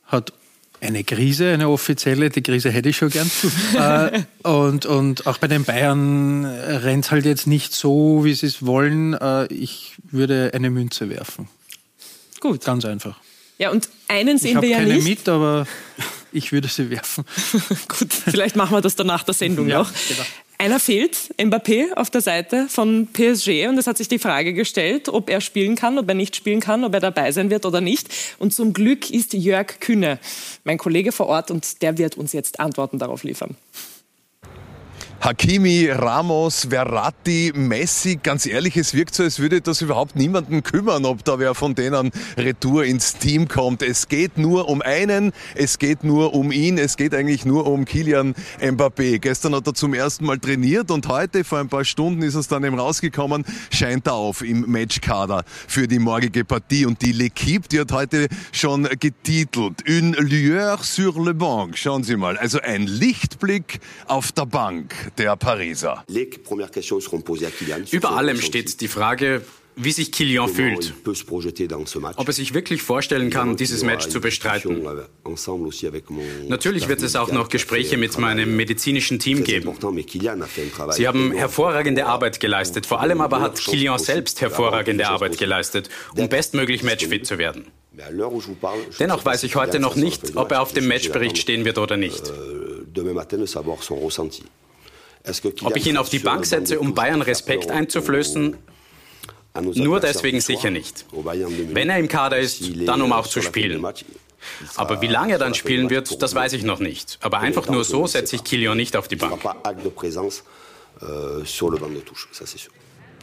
hat eine Krise, eine offizielle, die Krise hätte ich schon gern. äh, und, und auch bei den Bayern rennt halt jetzt nicht so, wie sie es wollen. Äh, ich würde eine Münze werfen. Gut. Ganz einfach. Ja, und einen Ich sehen habe wir ja keine nicht. mit, aber ich würde sie werfen. Gut, vielleicht machen wir das dann nach der Sendung Ja, noch. genau. Einer fehlt, Mbappé auf der Seite von PSG und es hat sich die Frage gestellt, ob er spielen kann, ob er nicht spielen kann, ob er dabei sein wird oder nicht. Und zum Glück ist Jörg Kühne mein Kollege vor Ort und der wird uns jetzt Antworten darauf liefern. Hakimi, Ramos, Verratti, Messi, ganz ehrlich, es wirkt so, als würde das überhaupt niemanden kümmern, ob da wer von denen retour ins Team kommt. Es geht nur um einen, es geht nur um ihn, es geht eigentlich nur um Kilian Mbappé. Gestern hat er zum ersten Mal trainiert und heute, vor ein paar Stunden, ist es dann eben rausgekommen, scheint er auf im Matchkader für die morgige Partie. Und die L'Equipe, die hat heute schon getitelt, Une lueur sur le banc. Schauen Sie mal, also ein Lichtblick auf der Bank der Pariser. Über allem steht die Frage, wie sich Kilian fühlt. Ob er sich wirklich vorstellen kann, dieses Match zu bestreiten. Natürlich wird es auch noch Gespräche mit meinem medizinischen Team geben. Sie haben hervorragende Arbeit geleistet. Vor allem aber hat Kilian selbst hervorragende Arbeit geleistet, um bestmöglich matchfit zu werden. Dennoch weiß ich heute noch nicht, ob er auf dem Matchbericht stehen wird oder nicht. Ob ich ihn auf die Bank setze, um Bayern Respekt einzuflößen, nur deswegen sicher nicht. Wenn er im Kader ist, dann um auch zu spielen. Aber wie lange er dann spielen wird, das weiß ich noch nicht. Aber einfach nur so setze ich Kilian nicht auf die Bank.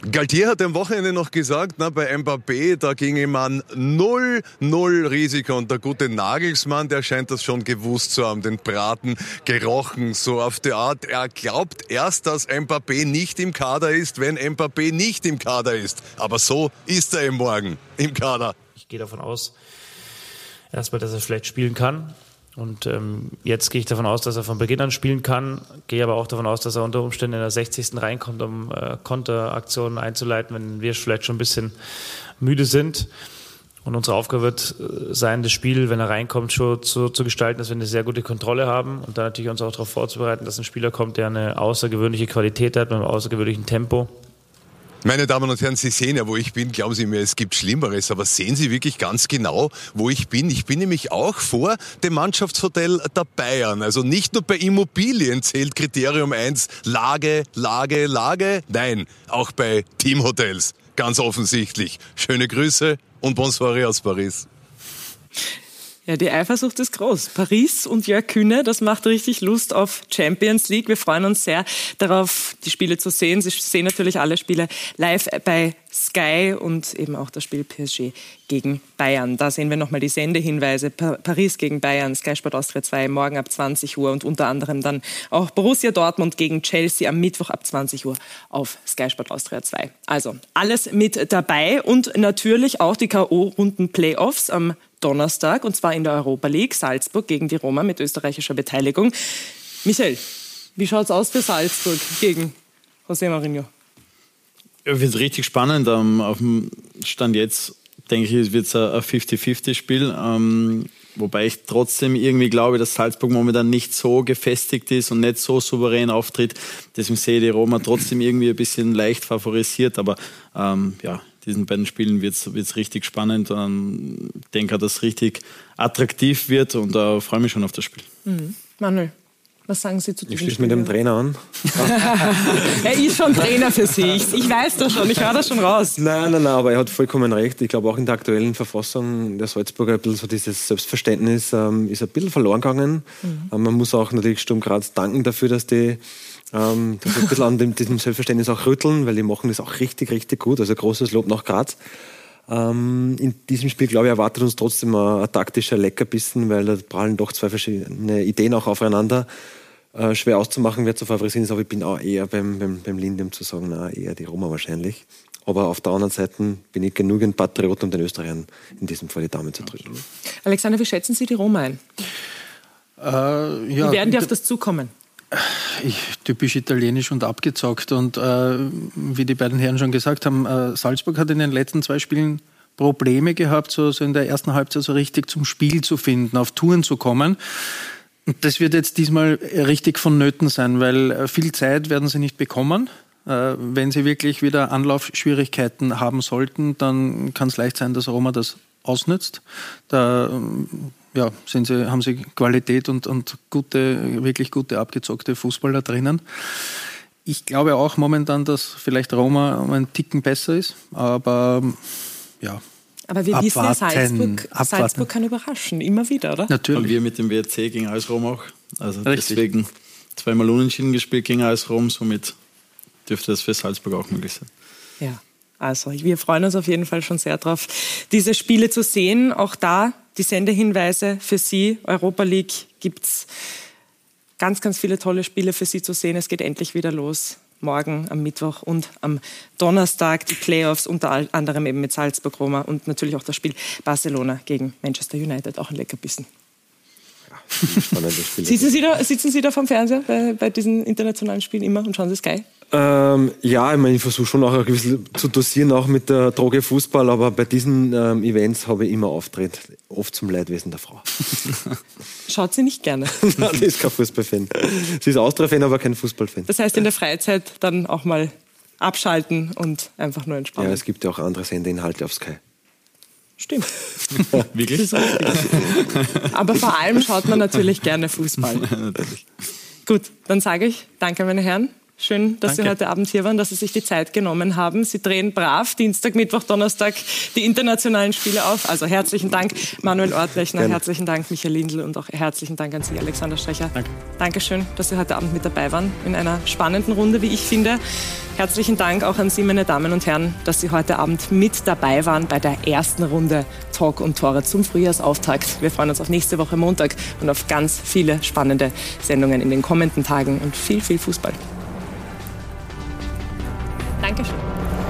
Galtier hat am Wochenende noch gesagt, na, bei Mbappé, da ginge man null, null Risiko. Und der gute Nagelsmann, der scheint das schon gewusst zu haben, den Braten gerochen, so auf die Art. Er glaubt erst, dass Mbappé nicht im Kader ist, wenn Mbappé nicht im Kader ist. Aber so ist er eben morgen im Kader. Ich gehe davon aus, erstmal, dass er vielleicht spielen kann. Und ähm, jetzt gehe ich davon aus, dass er von Beginn an spielen kann. Gehe aber auch davon aus, dass er unter Umständen in der 60. reinkommt, um äh, Konteraktionen einzuleiten, wenn wir vielleicht schon ein bisschen müde sind. Und unsere Aufgabe wird äh, sein, das Spiel, wenn er reinkommt, schon so zu gestalten, dass wir eine sehr gute Kontrolle haben und dann natürlich uns auch darauf vorzubereiten, dass ein Spieler kommt, der eine außergewöhnliche Qualität hat, mit einem außergewöhnlichen Tempo. Meine Damen und Herren, Sie sehen ja, wo ich bin. Glauben Sie mir, es gibt Schlimmeres. Aber sehen Sie wirklich ganz genau, wo ich bin? Ich bin nämlich auch vor dem Mannschaftshotel der Bayern. Also nicht nur bei Immobilien zählt Kriterium 1 Lage, Lage, Lage. Nein, auch bei Teamhotels. Ganz offensichtlich. Schöne Grüße und bonsoir aus Paris. Ja, die Eifersucht ist groß. Paris und Jörg Kühne, das macht richtig Lust auf Champions League. Wir freuen uns sehr darauf, die Spiele zu sehen. Sie sehen natürlich alle Spiele live bei Sky und eben auch das Spiel PSG gegen Bayern. Da sehen wir nochmal die Sendehinweise. Pa Paris gegen Bayern, Sky Sport Austria 2 morgen ab 20 Uhr und unter anderem dann auch Borussia Dortmund gegen Chelsea am Mittwoch ab 20 Uhr auf Sky Sport Austria 2. Also alles mit dabei und natürlich auch die K.O.-Runden-Playoffs am Donnerstag und zwar in der Europa League. Salzburg gegen die Roma mit österreichischer Beteiligung. Michael, wie schaut's aus für Salzburg gegen José Mourinho? Ja, wird richtig spannend. Ähm, auf dem Stand jetzt denke ich, wird es ein 50-50-Spiel. Ähm, wobei ich trotzdem irgendwie glaube, dass Salzburg momentan nicht so gefestigt ist und nicht so souverän auftritt. Deswegen sehe ich die Roma trotzdem irgendwie ein bisschen leicht favorisiert. Aber ähm, ja, diesen beiden Spielen wird es richtig spannend. Und ich denke, dass es richtig attraktiv wird und da äh, freue mich schon auf das Spiel. Mhm. Manuel. Was sagen Sie zu diesem Ich schließe mit dem Trainer an. er ist schon Trainer für sich. Ich weiß das schon, ich höre das schon raus. Nein, nein, nein, aber er hat vollkommen recht. Ich glaube auch in der aktuellen Verfassung der Salzburger ein bisschen so dieses Selbstverständnis ähm, ist ein bisschen verloren gegangen. Mhm. Ähm, man muss auch natürlich Sturm Graz danken dafür, dass die ähm, dass ein bisschen an dem, diesem Selbstverständnis auch rütteln, weil die machen das auch richtig, richtig gut. Also großes Lob nach Graz. Ähm, in diesem Spiel, glaube ich, erwartet uns trotzdem ein, ein taktischer Leckerbissen, weil da prallen doch zwei verschiedene Ideen auch aufeinander. Äh, schwer auszumachen, wer zu favorisieren ist, aber ich bin auch eher beim, beim, beim Lindem zu sagen, na, eher die Roma wahrscheinlich. Aber auf der anderen Seite bin ich genügend Patriot, um den Österreichern in diesem Fall die Daumen zu drücken. Alexander, wie schätzen Sie die Roma ein? Äh, ja, wie werden die auf das zukommen? Ich, typisch italienisch und abgezockt. Und äh, wie die beiden Herren schon gesagt haben, äh, Salzburg hat in den letzten zwei Spielen Probleme gehabt, so, so in der ersten Halbzeit so richtig zum Spiel zu finden, auf Touren zu kommen. Und das wird jetzt diesmal richtig vonnöten sein, weil äh, viel Zeit werden sie nicht bekommen. Äh, wenn sie wirklich wieder Anlaufschwierigkeiten haben sollten, dann kann es leicht sein, dass Roma das ausnützt. Da ähm, ja, sind sie, haben sie Qualität und, und gute, wirklich gute abgezockte Fußballer drinnen. Ich glaube auch momentan, dass vielleicht Roma ein Ticken besser ist, aber ja, aber wir abwarten, wissen ja, Salzburg, Salzburg kann überraschen, immer wieder, oder? Natürlich. Und wir mit dem WRC gegen AS Rom auch. Also Richtig. deswegen zweimal unentschieden gespielt gegen AS Rom, somit dürfte das für Salzburg auch möglich sein. Ja, also wir freuen uns auf jeden Fall schon sehr darauf, diese Spiele zu sehen. Auch da die Sendehinweise für Sie. Europa League gibt es ganz, ganz viele tolle Spiele für Sie zu sehen. Es geht endlich wieder los morgen am Mittwoch und am Donnerstag die Playoffs, unter anderem eben mit Salzburg, Roma und natürlich auch das Spiel Barcelona gegen Manchester United, auch ein Leckerbissen. Ja, sitzen, Sie da, sitzen Sie da vom Fernseher bei, bei diesen internationalen Spielen immer und schauen Sie Sky? Ähm, ja, ich, meine, ich versuche schon auch ein bisschen zu dosieren, auch mit der Droge Fußball, aber bei diesen ähm, Events habe ich immer Auftritt, oft zum Leidwesen der Frau. Schaut sie nicht gerne? Nein, die ist kein Fußballfan. Sie ist Austria-Fan, aber kein Fußballfan. Das heißt, in der Freizeit dann auch mal abschalten und einfach nur entspannen. Ja, es gibt ja auch andere Sendeinhalte auf Sky. Stimmt. Wirklich? aber vor allem schaut man natürlich gerne Fußball. Gut, dann sage ich danke, meine Herren. Schön, dass Danke. Sie heute Abend hier waren, dass Sie sich die Zeit genommen haben. Sie drehen brav Dienstag, Mittwoch, Donnerstag die internationalen Spiele auf. Also herzlichen Dank, Manuel Ortlechner, Gerne. herzlichen Dank, Michael Lindl und auch herzlichen Dank an Sie, Alexander Strecher. Danke. Dankeschön, dass Sie heute Abend mit dabei waren in einer spannenden Runde, wie ich finde. Herzlichen Dank auch an Sie, meine Damen und Herren, dass Sie heute Abend mit dabei waren bei der ersten Runde Talk und Tore zum Frühjahrsauftakt. Wir freuen uns auf nächste Woche Montag und auf ganz viele spannende Sendungen in den kommenden Tagen und viel, viel Fußball. Dankeschön.